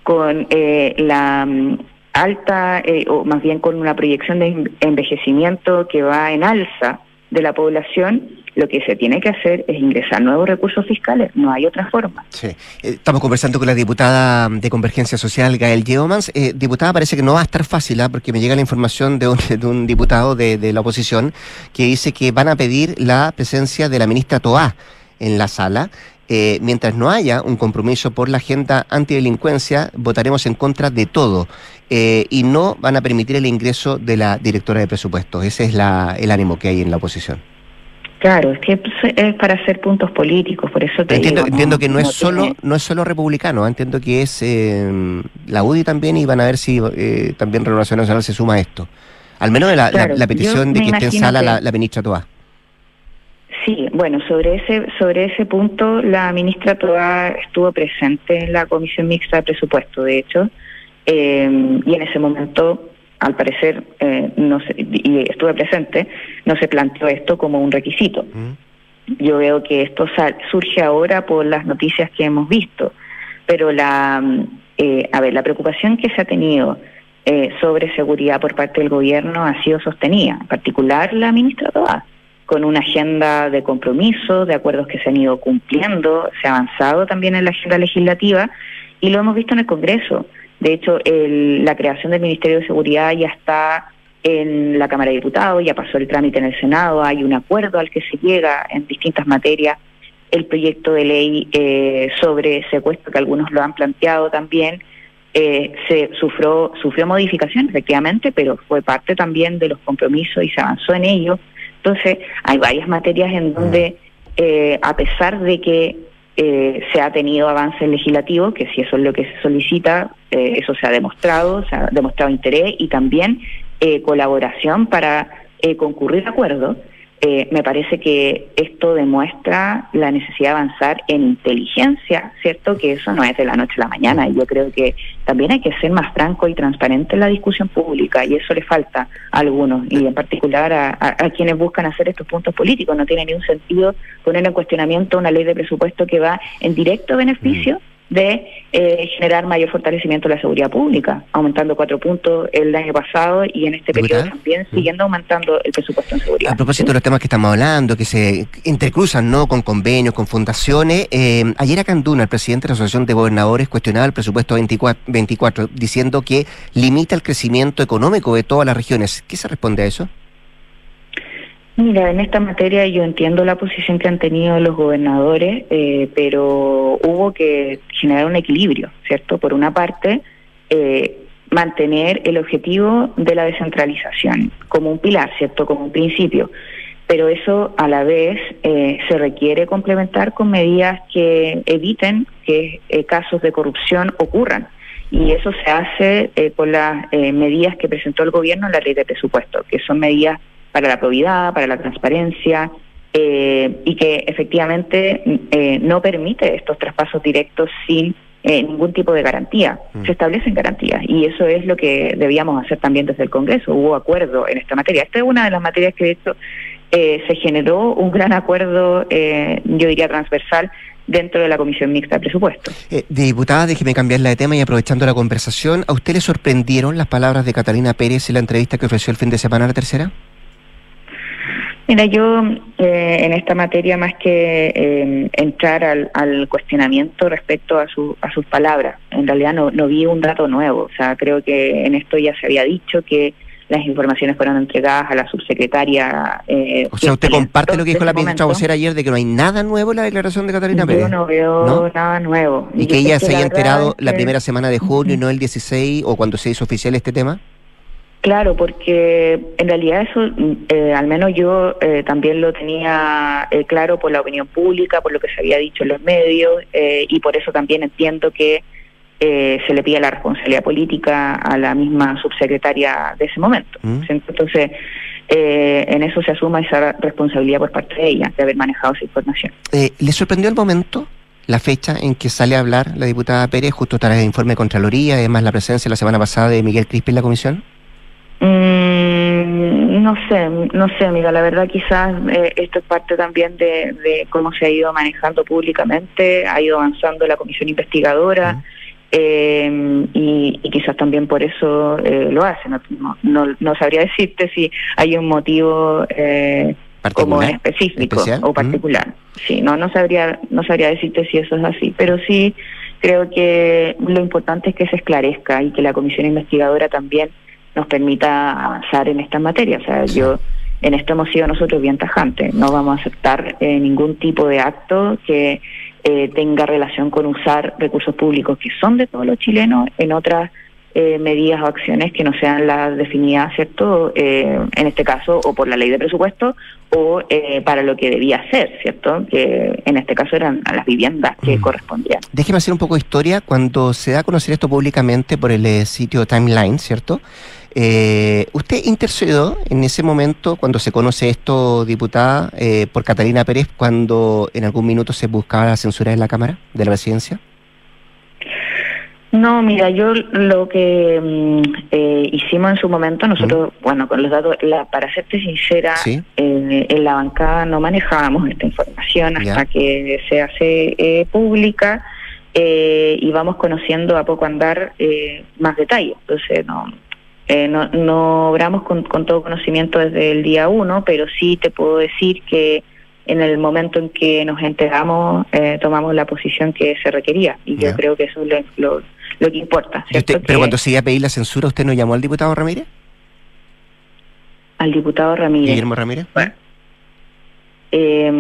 con eh, la mm, alta, o más bien con una proyección de envejecimiento que va en alza de la población, lo que se tiene que hacer es ingresar nuevos recursos fiscales, no hay otra forma. Sí. Eh, estamos conversando con la diputada de Convergencia Social, Gael Yeomans. Eh, diputada, parece que no va a estar fácil, ¿ah? porque me llega la información de un, de un diputado de, la oposición que dice que van a pedir la presencia de la ministra Toá en la sala. Eh, mientras no haya un compromiso por la agenda antidelincuencia, votaremos en contra de todo eh, y no van a permitir el ingreso de la directora de presupuestos. Ese es la, el ánimo que hay en la oposición. Claro, es que es para hacer puntos políticos, por eso te entiendo, digo, entiendo que no, es solo no es solo republicano, entiendo que es eh, la UDI también y van a ver si eh, también Renovación Nacional se suma a esto. Al menos de la, la, petición de que esté en sala la, ministra Toa. Sí, bueno, sobre ese sobre ese punto la ministra Toa estuvo presente en la comisión mixta de presupuesto, de hecho, eh, y en ese momento al parecer, eh, no se, y estuve presente, no se planteó esto como un requisito. Mm. Yo veo que esto surge ahora por las noticias que hemos visto, pero la, eh, a ver, la preocupación que se ha tenido eh, sobre seguridad por parte del gobierno ha sido sostenida, en particular la ministra Toa, con una agenda de compromiso, de acuerdos que se han ido cumpliendo, se ha avanzado también en la agenda legislativa y lo hemos visto en el Congreso. De hecho, la creación del Ministerio de Seguridad ya está en la Cámara de Diputados, ya pasó el trámite en el Senado, hay un acuerdo al que se llega en distintas materias. El proyecto de ley eh, sobre secuestro, que algunos lo han planteado también, eh, se sufrió, sufrió modificación, efectivamente, pero fue parte también de los compromisos y se avanzó en ello. Entonces, hay varias materias en donde, eh, a pesar de que eh, se ha tenido avances legislativos, que si eso es lo que se solicita, eh, eso se ha demostrado, se ha demostrado interés y también eh, colaboración para concurrir a acuerdos. Eh, me parece que esto demuestra la necesidad de avanzar en inteligencia, ¿cierto? Que eso no es de la noche a la mañana y yo creo que también hay que ser más franco y transparente en la discusión pública y eso le falta a algunos y en particular a, quienes buscan hacer estos puntos políticos. No tiene ningún sentido poner en cuestionamiento una ley de presupuesto que va en directo beneficio de eh, generar mayor fortalecimiento de la seguridad pública, aumentando cuatro puntos el año pasado y en este periodo también mm. siguiendo aumentando el presupuesto en seguridad. A propósito de los temas que estamos hablando, que se intercruzan no con convenios, con fundaciones, eh, ayer acá en Duna, el presidente de la Asociación de Gobernadores cuestionaba el presupuesto 24, 24 diciendo que limita el crecimiento económico de todas las regiones. ¿Qué se responde a eso? Mira, en esta materia yo entiendo la posición que han tenido los gobernadores, eh, pero hubo que generar un equilibrio, ¿cierto? Por una parte, eh, mantener el objetivo de la descentralización como un pilar, ¿cierto? Como un principio. Pero eso a la vez eh, se requiere complementar con medidas que eviten que casos de corrupción ocurran. Y eso se hace con las medidas que presentó el gobierno en la ley de presupuesto, que son medidas para la probidad, para la transparencia, eh, y que efectivamente eh, no permite estos traspasos directos sin eh, ningún tipo de garantía. Mm. Se establecen garantías y eso es lo que debíamos hacer también desde el Congreso. Hubo acuerdo en esta materia. Esta es una de las materias que de hecho se generó un gran acuerdo, yo diría transversal, dentro de la Comisión Mixta de Presupuestos. diputada, déjeme cambiarla de tema y aprovechando la conversación, ¿a usted le sorprendieron las palabras de Catalina Pérez en la entrevista que ofreció el fin de semana a la tercera? Mira, yo eh, en esta materia, más que eh, entrar al, al, cuestionamiento respecto a, su, a sus palabras, en realidad no, no vi un dato nuevo. O sea, creo que en esto ya se había dicho que las informaciones fueron entregadas a la subsecretaria. Eh, o sea, ¿usted comparte lo que dijo la ministra vocera ayer de que no hay nada nuevo en la declaración de Catalina Pérez? Yo no veo nada nuevo. ¿Y, que ella se haya enterado la primera semana de junio y no el 16 o cuando se hizo oficial este tema? Claro, porque en realidad eso, eh, al menos yo eh, también lo tenía eh, claro por la opinión pública, por lo que se había dicho en los medios, y por eso también entiendo que eh, se le pide la responsabilidad política a la misma subsecretaria de ese momento. Mm. Entonces, eh, en eso se asuma esa responsabilidad por parte de ella, de haber manejado esa información. Eh, ¿Le sorprendió el momento? La fecha en que sale a hablar la diputada Pérez, justo tras el informe de Contraloría, además la presencia la semana pasada de Miguel Crispi en la comisión? Mm, no sé, no sé, amiga, la verdad quizás eh, esto es parte también de, de, cómo se ha ido manejando públicamente, ha ido avanzando la comisión investigadora. Eh, y, y, quizás también por eso eh, lo hace. No, no, no, sabría decirte si hay un motivo eh, como específico o particular. Sí, no, no sabría, no sabría decirte si eso es así, pero sí creo que lo importante es que se esclarezca y que la comisión investigadora también nos permita avanzar en esta materia. O sea, yo en esto hemos sido nosotros bien tajantes. No vamos a aceptar eh, ningún tipo de acto que eh, tenga relación con usar recursos públicos que son de todos los chilenos en otras eh, medidas o acciones que no sean las definidas, ¿cierto? Eh, en este caso, o por la ley de presupuesto, o eh, para lo que debía ser, ¿cierto? Que en este caso eran a las viviendas que mm. correspondían. Déjeme hacer un poco de historia. Cuando se da a conocer esto públicamente por el eh, sitio Timeline, ¿cierto? Eh, ¿Usted intercedió en ese momento, cuando se conoce esto, diputada, eh, por Catalina Pérez, cuando en algún minuto se buscaba la censura de la Cámara, de la presidencia? No, mira, yo lo que mm, eh, hicimos en su momento, nosotros, bueno, con los datos, la, para serte sincera, ¿Sí? eh, en la bancada no manejábamos esta información hasta que se hace eh, pública eh, y vamos conociendo a poco andar eh, más detalles. Entonces, no, eh, no, no obramos con, con todo conocimiento desde el día uno, pero sí te puedo decir que en el momento en que nos enteramos, eh, tomamos la posición que se requería. Y yeah. yo creo que eso es lo, lo, lo que importa. Usted, pero cuando se iba a pedir la censura, ¿usted no llamó al diputado Ramírez? Al diputado Ramírez. Guillermo Ramírez. Bueno. Eh,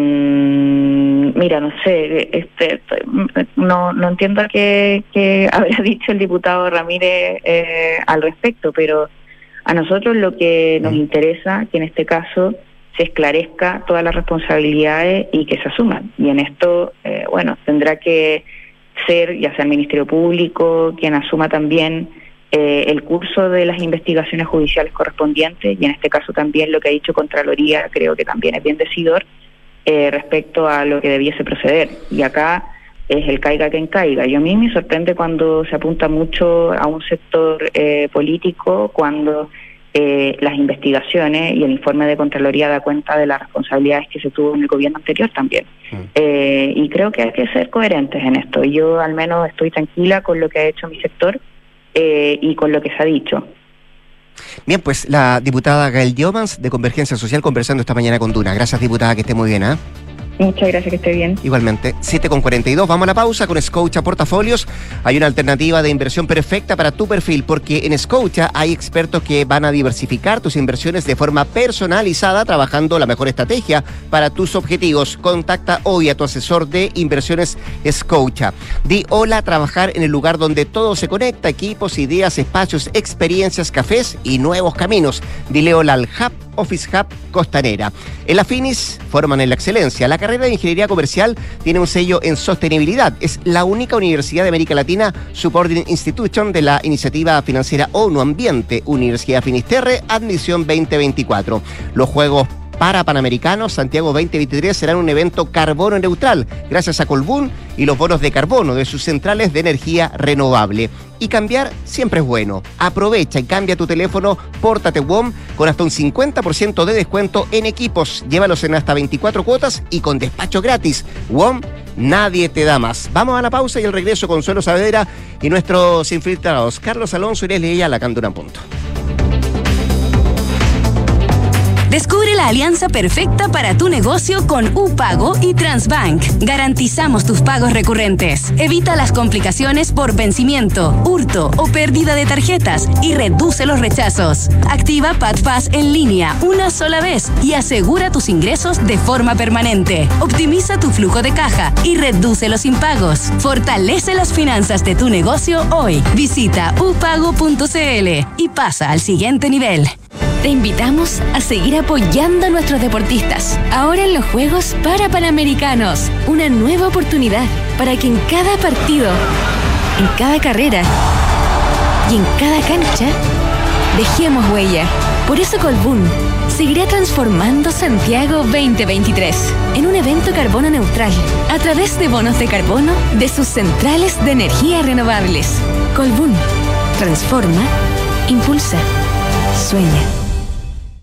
mira, no sé, este, no, no entiendo qué, qué habrá dicho el diputado Ramírez eh, al respecto, pero a nosotros lo que nos interesa, que en este caso se esclarezca todas las responsabilidades y que se asuman. Y en esto, eh, bueno, tendrá que ser, ya sea el Ministerio Público, quien asuma también eh, el curso de las investigaciones judiciales correspondientes, y en este caso también lo que ha dicho Contraloría, creo que también es bien decidor eh, respecto a lo que debiese proceder. Y acá es el caiga quien caiga. Y a mí me sorprende cuando se apunta mucho a un sector eh, político, cuando eh, las investigaciones y el informe de Contraloría da cuenta de las responsabilidades que se tuvo en el gobierno anterior también. Mm. Eh, y creo que hay que ser coherentes en esto. Yo al menos estoy tranquila con lo que ha hecho mi sector eh, y con lo que se ha dicho. Bien, pues la diputada Gael Jovans de Convergencia Social conversando esta mañana con Duna. Gracias, diputada, que esté muy bien. ¿eh? Muchas gracias, que esté bien. Igualmente, 7 con 42. Vamos a la pausa con Scotia Portafolios. Hay una alternativa de inversión perfecta para tu perfil, porque en Scotia hay expertos que van a diversificar tus inversiones de forma personalizada, trabajando la mejor estrategia para tus objetivos. Contacta hoy a tu asesor de inversiones Scotia. Di hola a trabajar en el lugar donde todo se conecta: equipos, ideas, espacios, experiencias, cafés y nuevos caminos. Dile hola al Hub Office Hub Costanera. En la Finis forman en la excelencia. La de Ingeniería Comercial tiene un sello en sostenibilidad. Es la única universidad de América Latina Subordinate Institution de la iniciativa financiera ONU Ambiente, Universidad Finisterre, admisión 2024. Los Juegos para Panamericanos Santiago 2023 serán un evento carbono neutral, gracias a Colbún y los bonos de carbono de sus centrales de energía renovable. Y cambiar siempre es bueno. Aprovecha y cambia tu teléfono Pórtate WOM con hasta un 50% de descuento en equipos. Llévalos en hasta 24 cuotas y con despacho gratis. WOM, nadie te da más. Vamos a la pausa y el regreso con Suelo Saavedra y nuestros infiltrados Carlos Alonso y Leslie la Candura Punto. Descubre la alianza perfecta para tu negocio con UPago y Transbank. Garantizamos tus pagos recurrentes. Evita las complicaciones por vencimiento, hurto o pérdida de tarjetas y reduce los rechazos. Activa PadPass en línea una sola vez y asegura tus ingresos de forma permanente. Optimiza tu flujo de caja y reduce los impagos. Fortalece las finanzas de tu negocio hoy. Visita upago.cl y pasa al siguiente nivel. Te invitamos a seguir apoyando a nuestros deportistas. Ahora en los Juegos para Panamericanos, una nueva oportunidad para que en cada partido, en cada carrera y en cada cancha dejemos huella. Por eso Colbún seguirá transformando Santiago 2023 en un evento carbono neutral a través de bonos de carbono de sus centrales de energía renovables. Colbún transforma, impulsa, sueña.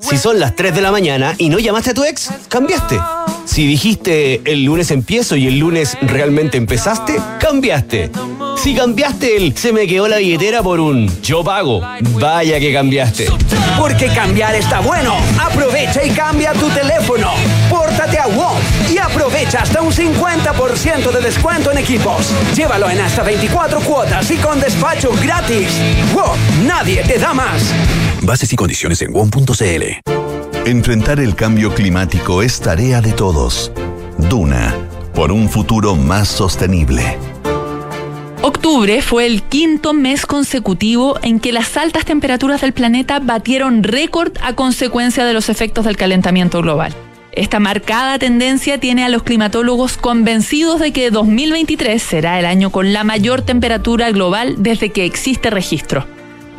Si son las 3 de la mañana y no llamaste a tu ex, cambiaste. Si dijiste el lunes empiezo y el lunes realmente empezaste, cambiaste. Si cambiaste el se me quedó la billetera por un yo pago, vaya que cambiaste. Porque cambiar está bueno. Aprovecha y cambia tu teléfono. Pórtate a WOM y aprovecha hasta un 50% de descuento en equipos. Llévalo en hasta 24 cuotas y con despacho gratis. WOM, nadie te da más. Bases y condiciones en WOM.cl. Enfrentar el cambio climático es tarea de todos. Duna, por un futuro más sostenible. Octubre fue el quinto mes consecutivo en que las altas temperaturas del planeta batieron récord a consecuencia de los efectos del calentamiento global. Esta marcada tendencia tiene a los climatólogos convencidos de que 2023 será el año con la mayor temperatura global desde que existe registro.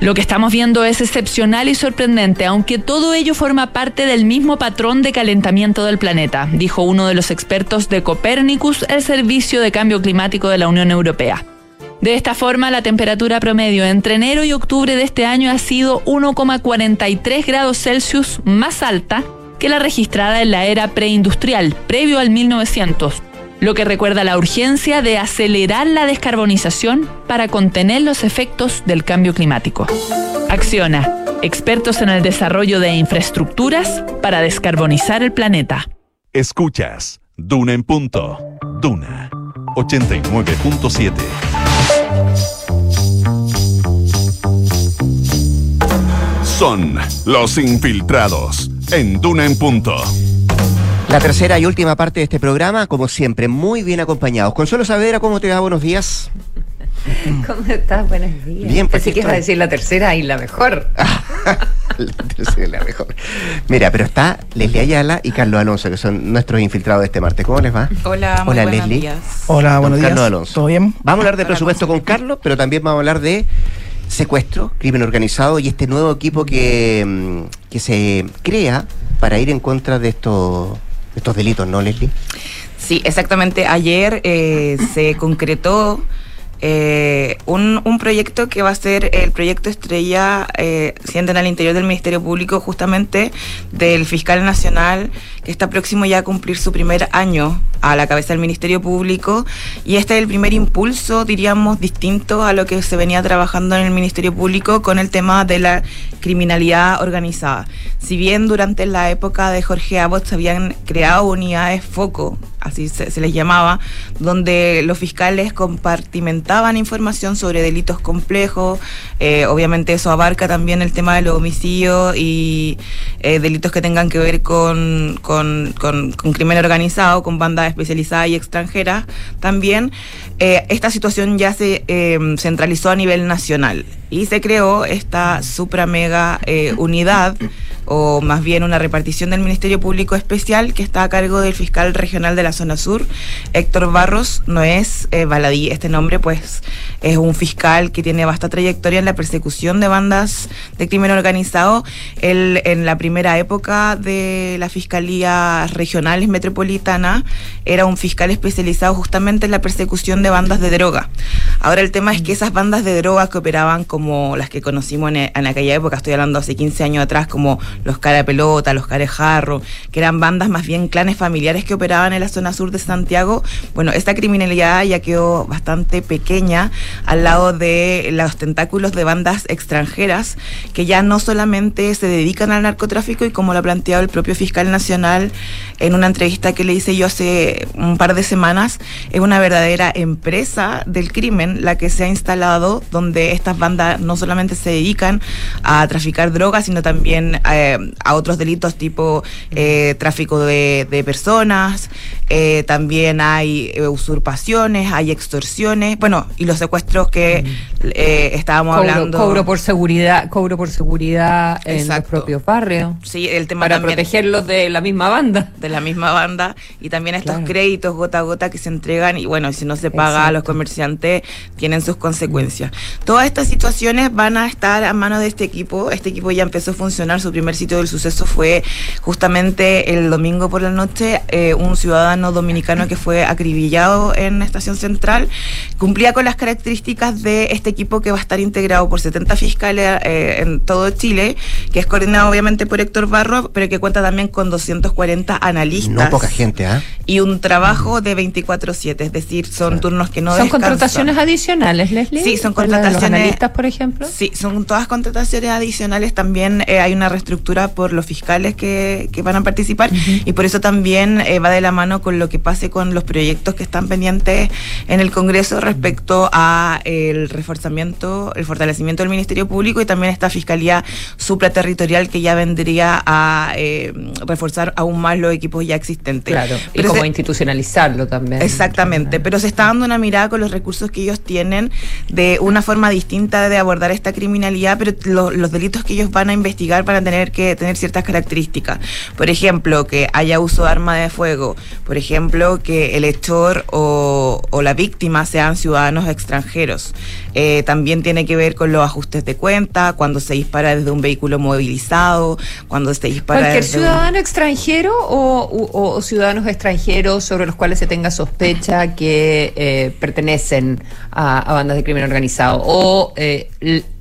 Lo que estamos viendo es excepcional y sorprendente, aunque todo ello forma parte del mismo patrón de calentamiento del planeta, dijo uno de los expertos de Copernicus, el Servicio de Cambio Climático de la Unión Europea. De esta forma, la temperatura promedio entre enero y octubre de este año ha sido 1,43 grados Celsius más alta que la registrada en la era preindustrial, previo al 1900, lo que recuerda la urgencia de acelerar la descarbonización para contener los efectos del cambio climático. Acciona, expertos en el desarrollo de infraestructuras para descarbonizar el planeta. Escuchas Duna en punto. Duna 89.7. Son los infiltrados en Duna en punto. La tercera y última parte de este programa, como siempre, muy bien acompañados. Consuelo Saavedra, ¿cómo te va? Buenos días. ¿Cómo estás? Buenos días. Bien, pues Así que vas a decir la tercera y la mejor. la tercera y la mejor. Mira, pero está Leslie Ayala y Carlos Alonso, que son nuestros infiltrados de este martes. ¿Cómo les va? Hola, muy Hola buenos Leslie. días. Hola, buenos días. Carlos Alonso. ¿Todo bien? Vamos a hablar de presupuesto con Carlos, pero también vamos a hablar de secuestro, crimen organizado y este nuevo equipo que, mm, que se crea para ir en contra de estos, estos delitos, ¿no, Leslie? Sí, exactamente. Ayer eh, se concretó eh, un, un proyecto que va a ser el proyecto estrella, eh, sienten al interior del Ministerio Público, justamente del fiscal nacional, que está próximo ya a cumplir su primer año a la cabeza del Ministerio Público. Y este es el primer impulso, diríamos, distinto a lo que se venía trabajando en el Ministerio Público con el tema de la criminalidad organizada. Si bien durante la época de Jorge Abbott se habían creado unidades foco, así se, les llamaba, donde los fiscales compartimentaban información sobre delitos complejos. Eh, obviamente eso abarca también el tema de los homicidios y eh, delitos que tengan que ver con, con, con- crimen organizado, con bandas especializadas y extranjeras también. Eh, esta situación ya se centralizó a nivel nacional y se creó esta supra mega eh, unidad o más bien una repartición del Ministerio Público Especial que está a cargo del fiscal regional de la zona sur, Héctor Barros. No es eh, baladí este nombre, pues es un fiscal que tiene vasta trayectoria en la persecución de bandas de crimen organizado. Él en la primera época de la Fiscalía Regional Metropolitana era un fiscal especializado justamente en la persecución de bandas de droga. Ahora el tema es que esas bandas de droga que operaban como las que conocimos en, en aquella época, estoy hablando hace 15 años atrás, como los cara pelota, los carejarro, que eran bandas más bien clanes familiares que operaban en la zona sur de Santiago, bueno, esta criminalidad ya quedó bastante pequeña al lado de los tentáculos de bandas extranjeras que ya no solamente se dedican al narcotráfico y como lo ha planteado el propio fiscal nacional en una entrevista que le hice yo hace un par de semanas, es una verdadera empresa del crimen la que se ha instalado donde estas bandas no solamente se dedican a traficar drogas, sino también eh, a otros delitos tipo eh, tráfico de, de personas, eh, también hay usurpaciones, hay extorsiones, bueno, y los secuestros que estábamos Cobro, hablando. cobro por seguridad, cobro por seguridad en los propios barrios. Sí, el tema Para también- protegerlos de la misma banda. de la misma banda y también estos Claro. créditos gota a gota que se entregan y bueno, si no se paga a los comerciantes tienen sus consecuencias. Todas estas van a estar a mano de este equipo. Este equipo ya empezó a funcionar, su primer sitio del suceso fue justamente el domingo por la noche, eh, un ciudadano dominicano que fue acribillado en Estación Central. Cumplía con las características de este equipo que va a estar integrado por 70 fiscales eh, en todo Chile, que es coordinado obviamente por Héctor Barro, pero que cuenta también con 240 analistas No poca gente, ¿ah? y un trabajo de 24/7, es decir, son turnos que no ¿Son descansan. contrataciones adicionales, Leslie? Sí, son ¿La contrataciones. Por ejemplo? Sí, son todas contrataciones adicionales. También eh, hay una reestructura por los fiscales que, que van a participar y por eso también eh, va de la mano con lo que pase con los proyectos que están pendientes en el Congreso respecto a el reforzamiento, el fortalecimiento del Ministerio Público y también esta fiscalía supraterritorial que ya vendría a eh, reforzar aún más los equipos ya existentes. Claro, y Pero como se- institucionalizarlo también. Exactamente, pero se está dando una mirada con los recursos que ellos tienen de una forma distinta de abordar esta criminalidad, pero lo- los delitos que ellos van a investigar van a tener que tener ciertas características. Por ejemplo, que haya uso de arma de fuego, por ejemplo, que el hechor o, o la víctima sean ciudadanos extranjeros. Eh, también tiene que ver con los ajustes de cuenta, cuando se dispara desde un vehículo movilizado, cuando se dispara ¿Cualquier desde un- ciudadano extranjero o, o- o ciudadanos extranjeros sobre los cuales se tenga sospecha que eh, pertenecen a, a bandas de crimen organizado? ¿O eh,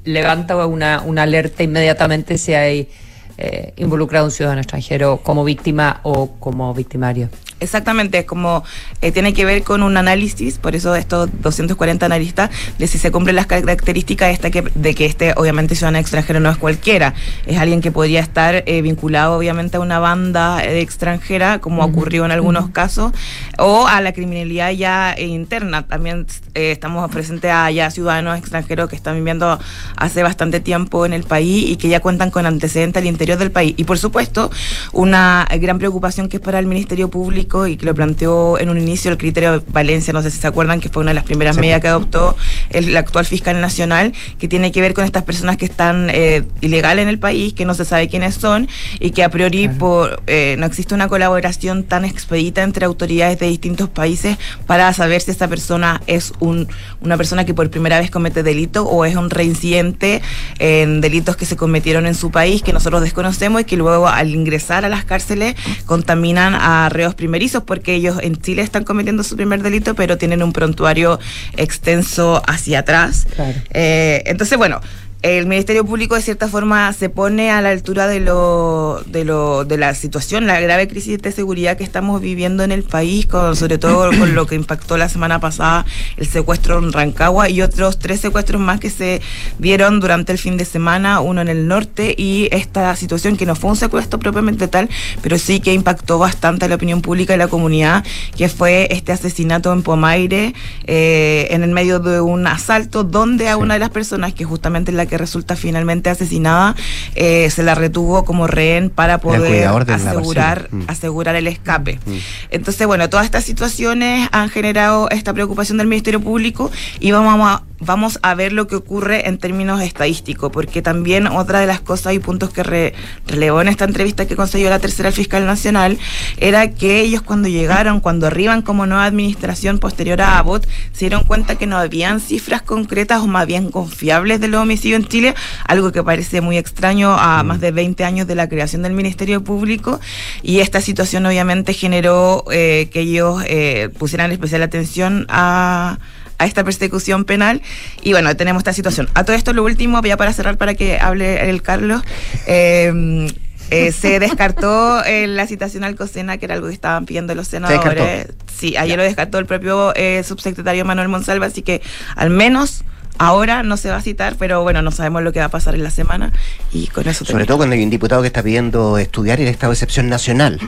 levanta una, una alerta inmediatamente si hay eh, involucrado un ciudadano extranjero como víctima o como victimario? Exactamente, es como eh, tiene que ver con un análisis, por eso estos 240 analistas, de si se cumplen las características esta que, de que este, obviamente, ciudadano extranjero no es cualquiera, es alguien que podría estar eh, vinculado, obviamente, a una banda eh, extranjera, como ocurrió en algunos casos, o a la criminalidad ya eh, interna. También estamos presentes a ya ciudadanos extranjeros que están viviendo hace bastante tiempo en el país y que ya cuentan con antecedentes al interior del país. Y por supuesto, una gran preocupación que es para el Ministerio Público y que lo planteó en un inicio el criterio Valencia, no sé si se acuerdan, que fue una de las primeras medidas que adoptó el, actual fiscal nacional, que tiene que ver con estas personas que están eh, ilegales en el país, que no se sabe quiénes son y que a priori por, eh, no existe una colaboración tan expedita entre autoridades de distintos países para saber si esta persona es un, una persona que por primera vez comete delito o es un reincidente en delitos que se cometieron en su país que nosotros desconocemos y que luego al ingresar a las cárceles contaminan a reos primerizos porque ellos en Chile están cometiendo su primer delito pero tienen un prontuario extenso hacia atrás. Eh, entonces, bueno, el Ministerio Público de cierta forma se pone a la altura de lo, de lo de la situación, la grave crisis de seguridad que estamos viviendo en el país, con, sobre todo con lo que impactó la semana pasada el secuestro en Rancagua y otros tres secuestros más que se dieron durante el fin de semana, uno en el norte y esta situación que no fue un secuestro propiamente tal, pero sí que impactó bastante a la opinión pública y la comunidad, que fue este asesinato en Pomaire eh, en el medio de un asalto donde a una de las personas que justamente es la que resulta finalmente asesinada, eh, se la retuvo como rehén para poder asegurar, mm. asegurar el escape. Mm. Entonces, bueno, todas estas situaciones han generado esta preocupación del Ministerio Público y vamos a, vamos a ver lo que ocurre en términos estadísticos, porque también otra de las cosas y puntos que relevó en esta entrevista que concedió la tercera fiscal nacional era que ellos cuando llegaron, cuando arriban como nueva administración posterior a Abbott, se dieron cuenta que no habían cifras concretas o más bien confiables de los homicidios en Chile, algo que parece muy extraño a mm. más de 20 años de la creación del Ministerio Público y esta situación obviamente generó eh, que ellos eh, pusieran especial atención a a esta persecución penal. Y bueno, tenemos esta situación. A todo esto, lo último, ya para cerrar, para que hable el Carlos. Eh, eh, se descartó eh, la citación al COSENA, que era algo que estaban pidiendo los senadores. Sí, ayer lo descartó el propio subsecretario Manuel Monsalva, así que al menos Ahora no se va a citar, pero bueno, no sabemos lo que va a pasar en la semana y con eso. Sobre todo cuando hay un diputado que está pidiendo estudiar el estado de excepción nacional.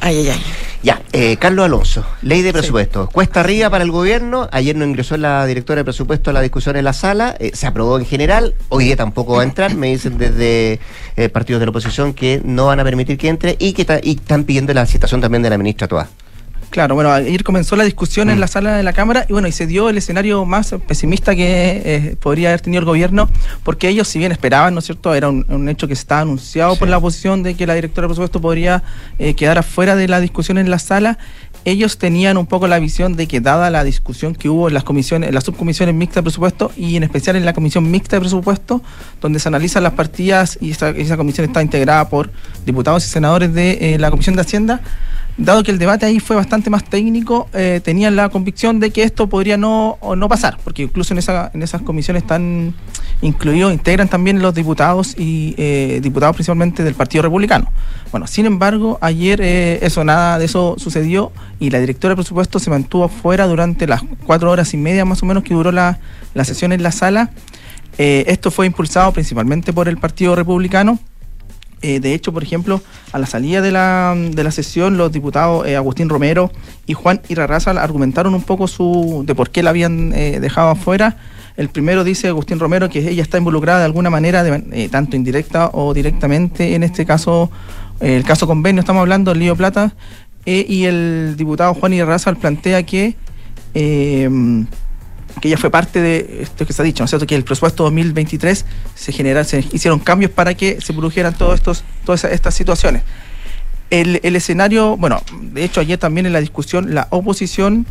Ay, ay, ay. Ya, eh, Carlos Alonso, ley de presupuesto. Cuesta arriba para el gobierno. Ayer no ingresó la directora de presupuesto a la discusión en la sala. Eh, se aprobó en general. Hoy día tampoco va a entrar. Me dicen desde eh, partidos de la oposición que no van a permitir que entre y que están pidiendo la citación también de la ministra Toa. Claro, bueno, ayer comenzó la discusión en mm. la sala de la Cámara y bueno, y se dio el escenario más pesimista que eh, podría haber tenido el gobierno, porque ellos, si bien esperaban, ¿no es cierto?, era un, hecho que estaba anunciado por la oposición de que la directora de presupuesto podría eh, quedar afuera de la discusión en la sala. Ellos tenían un poco la visión de que, dada la discusión que hubo en las comisiones, en las subcomisiones mixtas de presupuesto y en especial en la comisión mixta de presupuesto, donde se analizan las partidas y esa, comisión está integrada por diputados y senadores de eh, la Comisión de Hacienda, dado que el debate ahí fue bastante más técnico, eh, tenían la convicción de que esto podría no, no pasar, porque incluso en, esa, en esas comisiones están incluidos, integran también los diputados y eh, diputados principalmente del Partido Republicano. Bueno, sin embargo, ayer eh, eso, nada de eso sucedió y la directora de presupuesto se mantuvo fuera durante las cuatro horas y media más o menos que duró la, la sesión en la sala. esto fue impulsado principalmente por el Partido Republicano eh, de hecho, por ejemplo, a la salida de la, de la sesión, los diputados eh, Agustín Romero y Juan Irarraza argumentaron un poco su de por qué la habían eh, dejado afuera. El primero dice Agustín Romero que ella está involucrada de alguna manera, tanto indirecta o directamente, en este caso, el caso convenio, estamos hablando, el lío plata, y el diputado Juan Irarraza plantea que que ya fue parte de esto que se ha dicho, ¿no es cierto? Que el presupuesto 2023 se genera, se hicieron cambios para que se produjeran todos estos, todas estas situaciones. El, escenario, bueno, de hecho ayer también en la discusión la oposición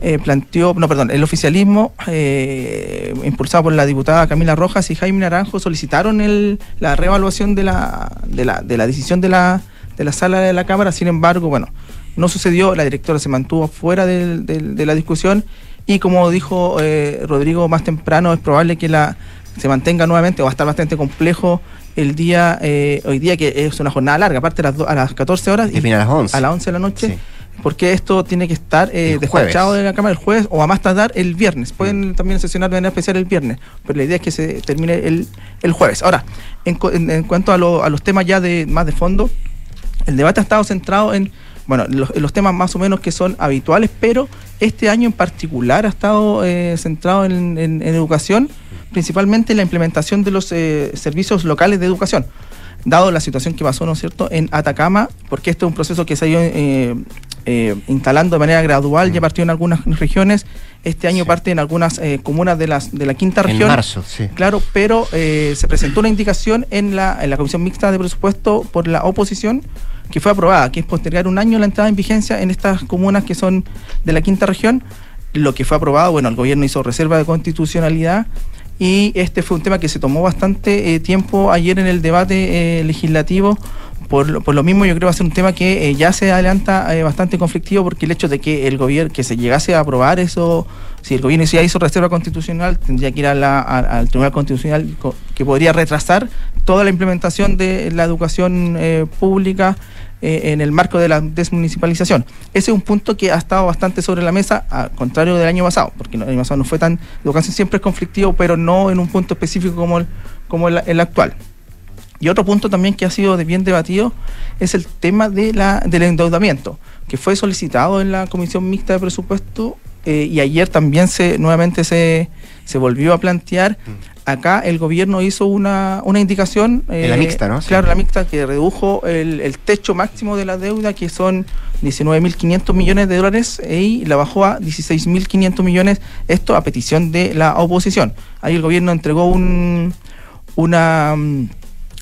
eh, planteó, no, perdón, el oficialismo, eh, impulsado por la diputada Camila Rojas y Jaime Naranjo, solicitaron el, la reevaluación de la, de la, de la decisión de la, de la sala de la Cámara, sin embargo, bueno, no sucedió, la directora se mantuvo fuera de la discusión y como dijo eh, Rodrigo más temprano, es probable que la se mantenga nuevamente, va a estar bastante complejo el día, eh, hoy día que es una jornada larga, aparte a las, a las 14 horas y, a las 11. A las 11 de la noche. Porque esto tiene que estar eh, despachado de la Cámara el jueves o a más tardar el viernes. Pueden mm. también sesionar de manera especial el viernes, pero la idea es que se termine el, el jueves. Ahora, en, en, cuanto a, a los temas ya de más de fondo, el debate ha estado centrado en bueno, los, temas más o menos que son habituales, pero este año en particular ha estado eh, centrado en, educación, principalmente en la implementación de los eh, servicios locales de educación, dado la situación que pasó, ¿no es cierto?, en Atacama, porque este es un proceso que se ha ido eh, instalando de manera gradual, ya partió en algunas regiones, este año parte en algunas comunas de, las, de la quinta región. En marzo, sí. Claro, pero se presentó una indicación en la, en la Comisión Mixta de Presupuesto por la oposición que fue aprobada, que es postergar un año la entrada en vigencia en estas comunas que son de la quinta región. Lo que fue aprobado, bueno, el gobierno hizo reserva de constitucionalidad y este fue un tema que se tomó bastante eh, tiempo ayer en el debate eh, legislativo. Por, lo mismo yo creo que va a ser un tema que eh, ya se adelanta bastante conflictivo porque el hecho de que el gobierno, que se llegase a aprobar eso, si el gobierno ya hizo reserva constitucional, tendría que ir al Tribunal Constitucional que podría retrasar toda la implementación de la educación pública eh, en el marco de la desmunicipalización. Ese es un punto que ha estado bastante sobre la mesa, al contrario del año pasado, porque el año pasado no fue tan, educación siempre es conflictivo, pero no en un punto específico como el, como el, actual. Y otro punto también que ha sido bien debatido es el tema de la, del endeudamiento, que fue solicitado en la Comisión Mixta de Presupuesto eh, y ayer también se nuevamente se, se volvió a plantear. Acá el gobierno hizo una, una indicación. En la mixta, ¿no? Sí. Claro, la mixta que redujo el, el techo máximo de la deuda, que son 19.500 millones de dólares, y la bajó a 16.500 millones, esto a petición de la oposición. Ahí el gobierno entregó un, una.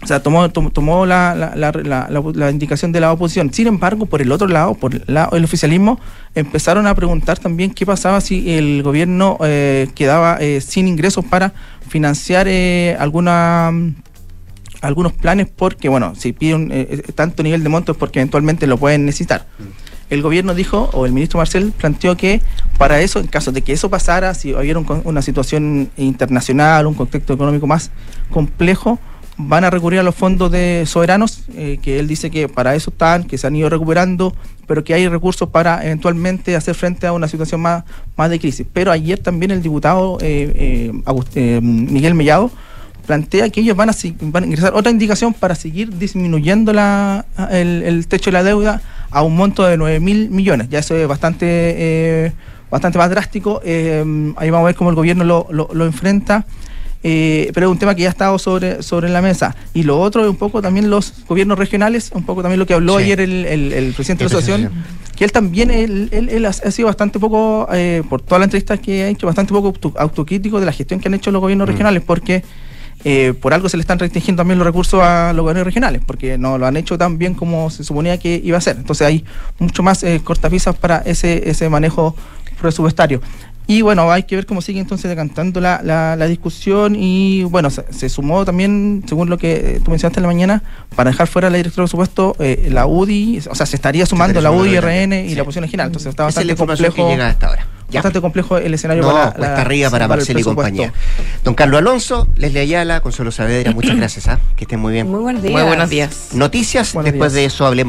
O sea, tomó, tom- tomó la, la, indicación de la oposición. Sin embargo, por el otro lado, por el, oficialismo, empezaron a preguntar también qué pasaba si el gobierno eh, quedaba eh, sin ingresos para financiar eh, alguna algunos planes porque, bueno, si piden eh, eh, tanto nivel de monto es porque eventualmente lo pueden necesitar. El gobierno dijo, o el ministro Marcel planteó que para eso, en caso de que eso pasara, si hubiera un una situación internacional, un contexto económico más complejo, van a recurrir a los fondos de soberanos, eh, que él dice que para eso están, que se han ido recuperando, pero que hay recursos para eventualmente hacer frente a una situación más, más de crisis. Pero ayer también el diputado eh, eh, Miguel Mellado plantea que ellos van a, ingresar otra indicación para seguir disminuyendo la, el, techo de la deuda a un monto de 9 mil millones. Ya eso es bastante, bastante más drástico. Ahí vamos a ver cómo el gobierno lo- lo enfrenta. Eh, pero es un tema que ya ha estado sobre, sobre la mesa. Y lo otro es un poco también los gobiernos regionales, un poco también lo que habló Sí. ayer el, el- el presidente de la asociación, que él también, él, él- él ha, sido bastante poco, eh, por todas las entrevistas que ha hecho, bastante poco auto- autocrítico de la gestión que han hecho los gobiernos Mm. regionales, porque eh, por algo se le están restringiendo también los recursos a los gobiernos regionales, porque no lo han hecho tan bien como se suponía que iba a ser. Entonces hay mucho más eh, cortapisas para ese, ese manejo presupuestario. Y bueno, hay que ver cómo sigue entonces decantando la, la, la discusión y bueno, se, se sumó también, según lo que eh, tú mencionaste en la mañana, para dejar fuera la directora de presupuesto, eh, la UDI, o sea, se estaría sumando la UDI, RN y la oposición regional. Entonces está es bastante complejo. que llega hasta ahora. Ya. Bastante complejo el escenario No, para cuesta la- arriba para el Marcelo y compañía. Don Carlos Alonso, Leslie Ayala, Consuelo Saavedra, muchas gracias. ¿ah? Que estén muy bien. Muy buenos días. Muy buenos días. Noticias, Buenos después días. de eso hablemos.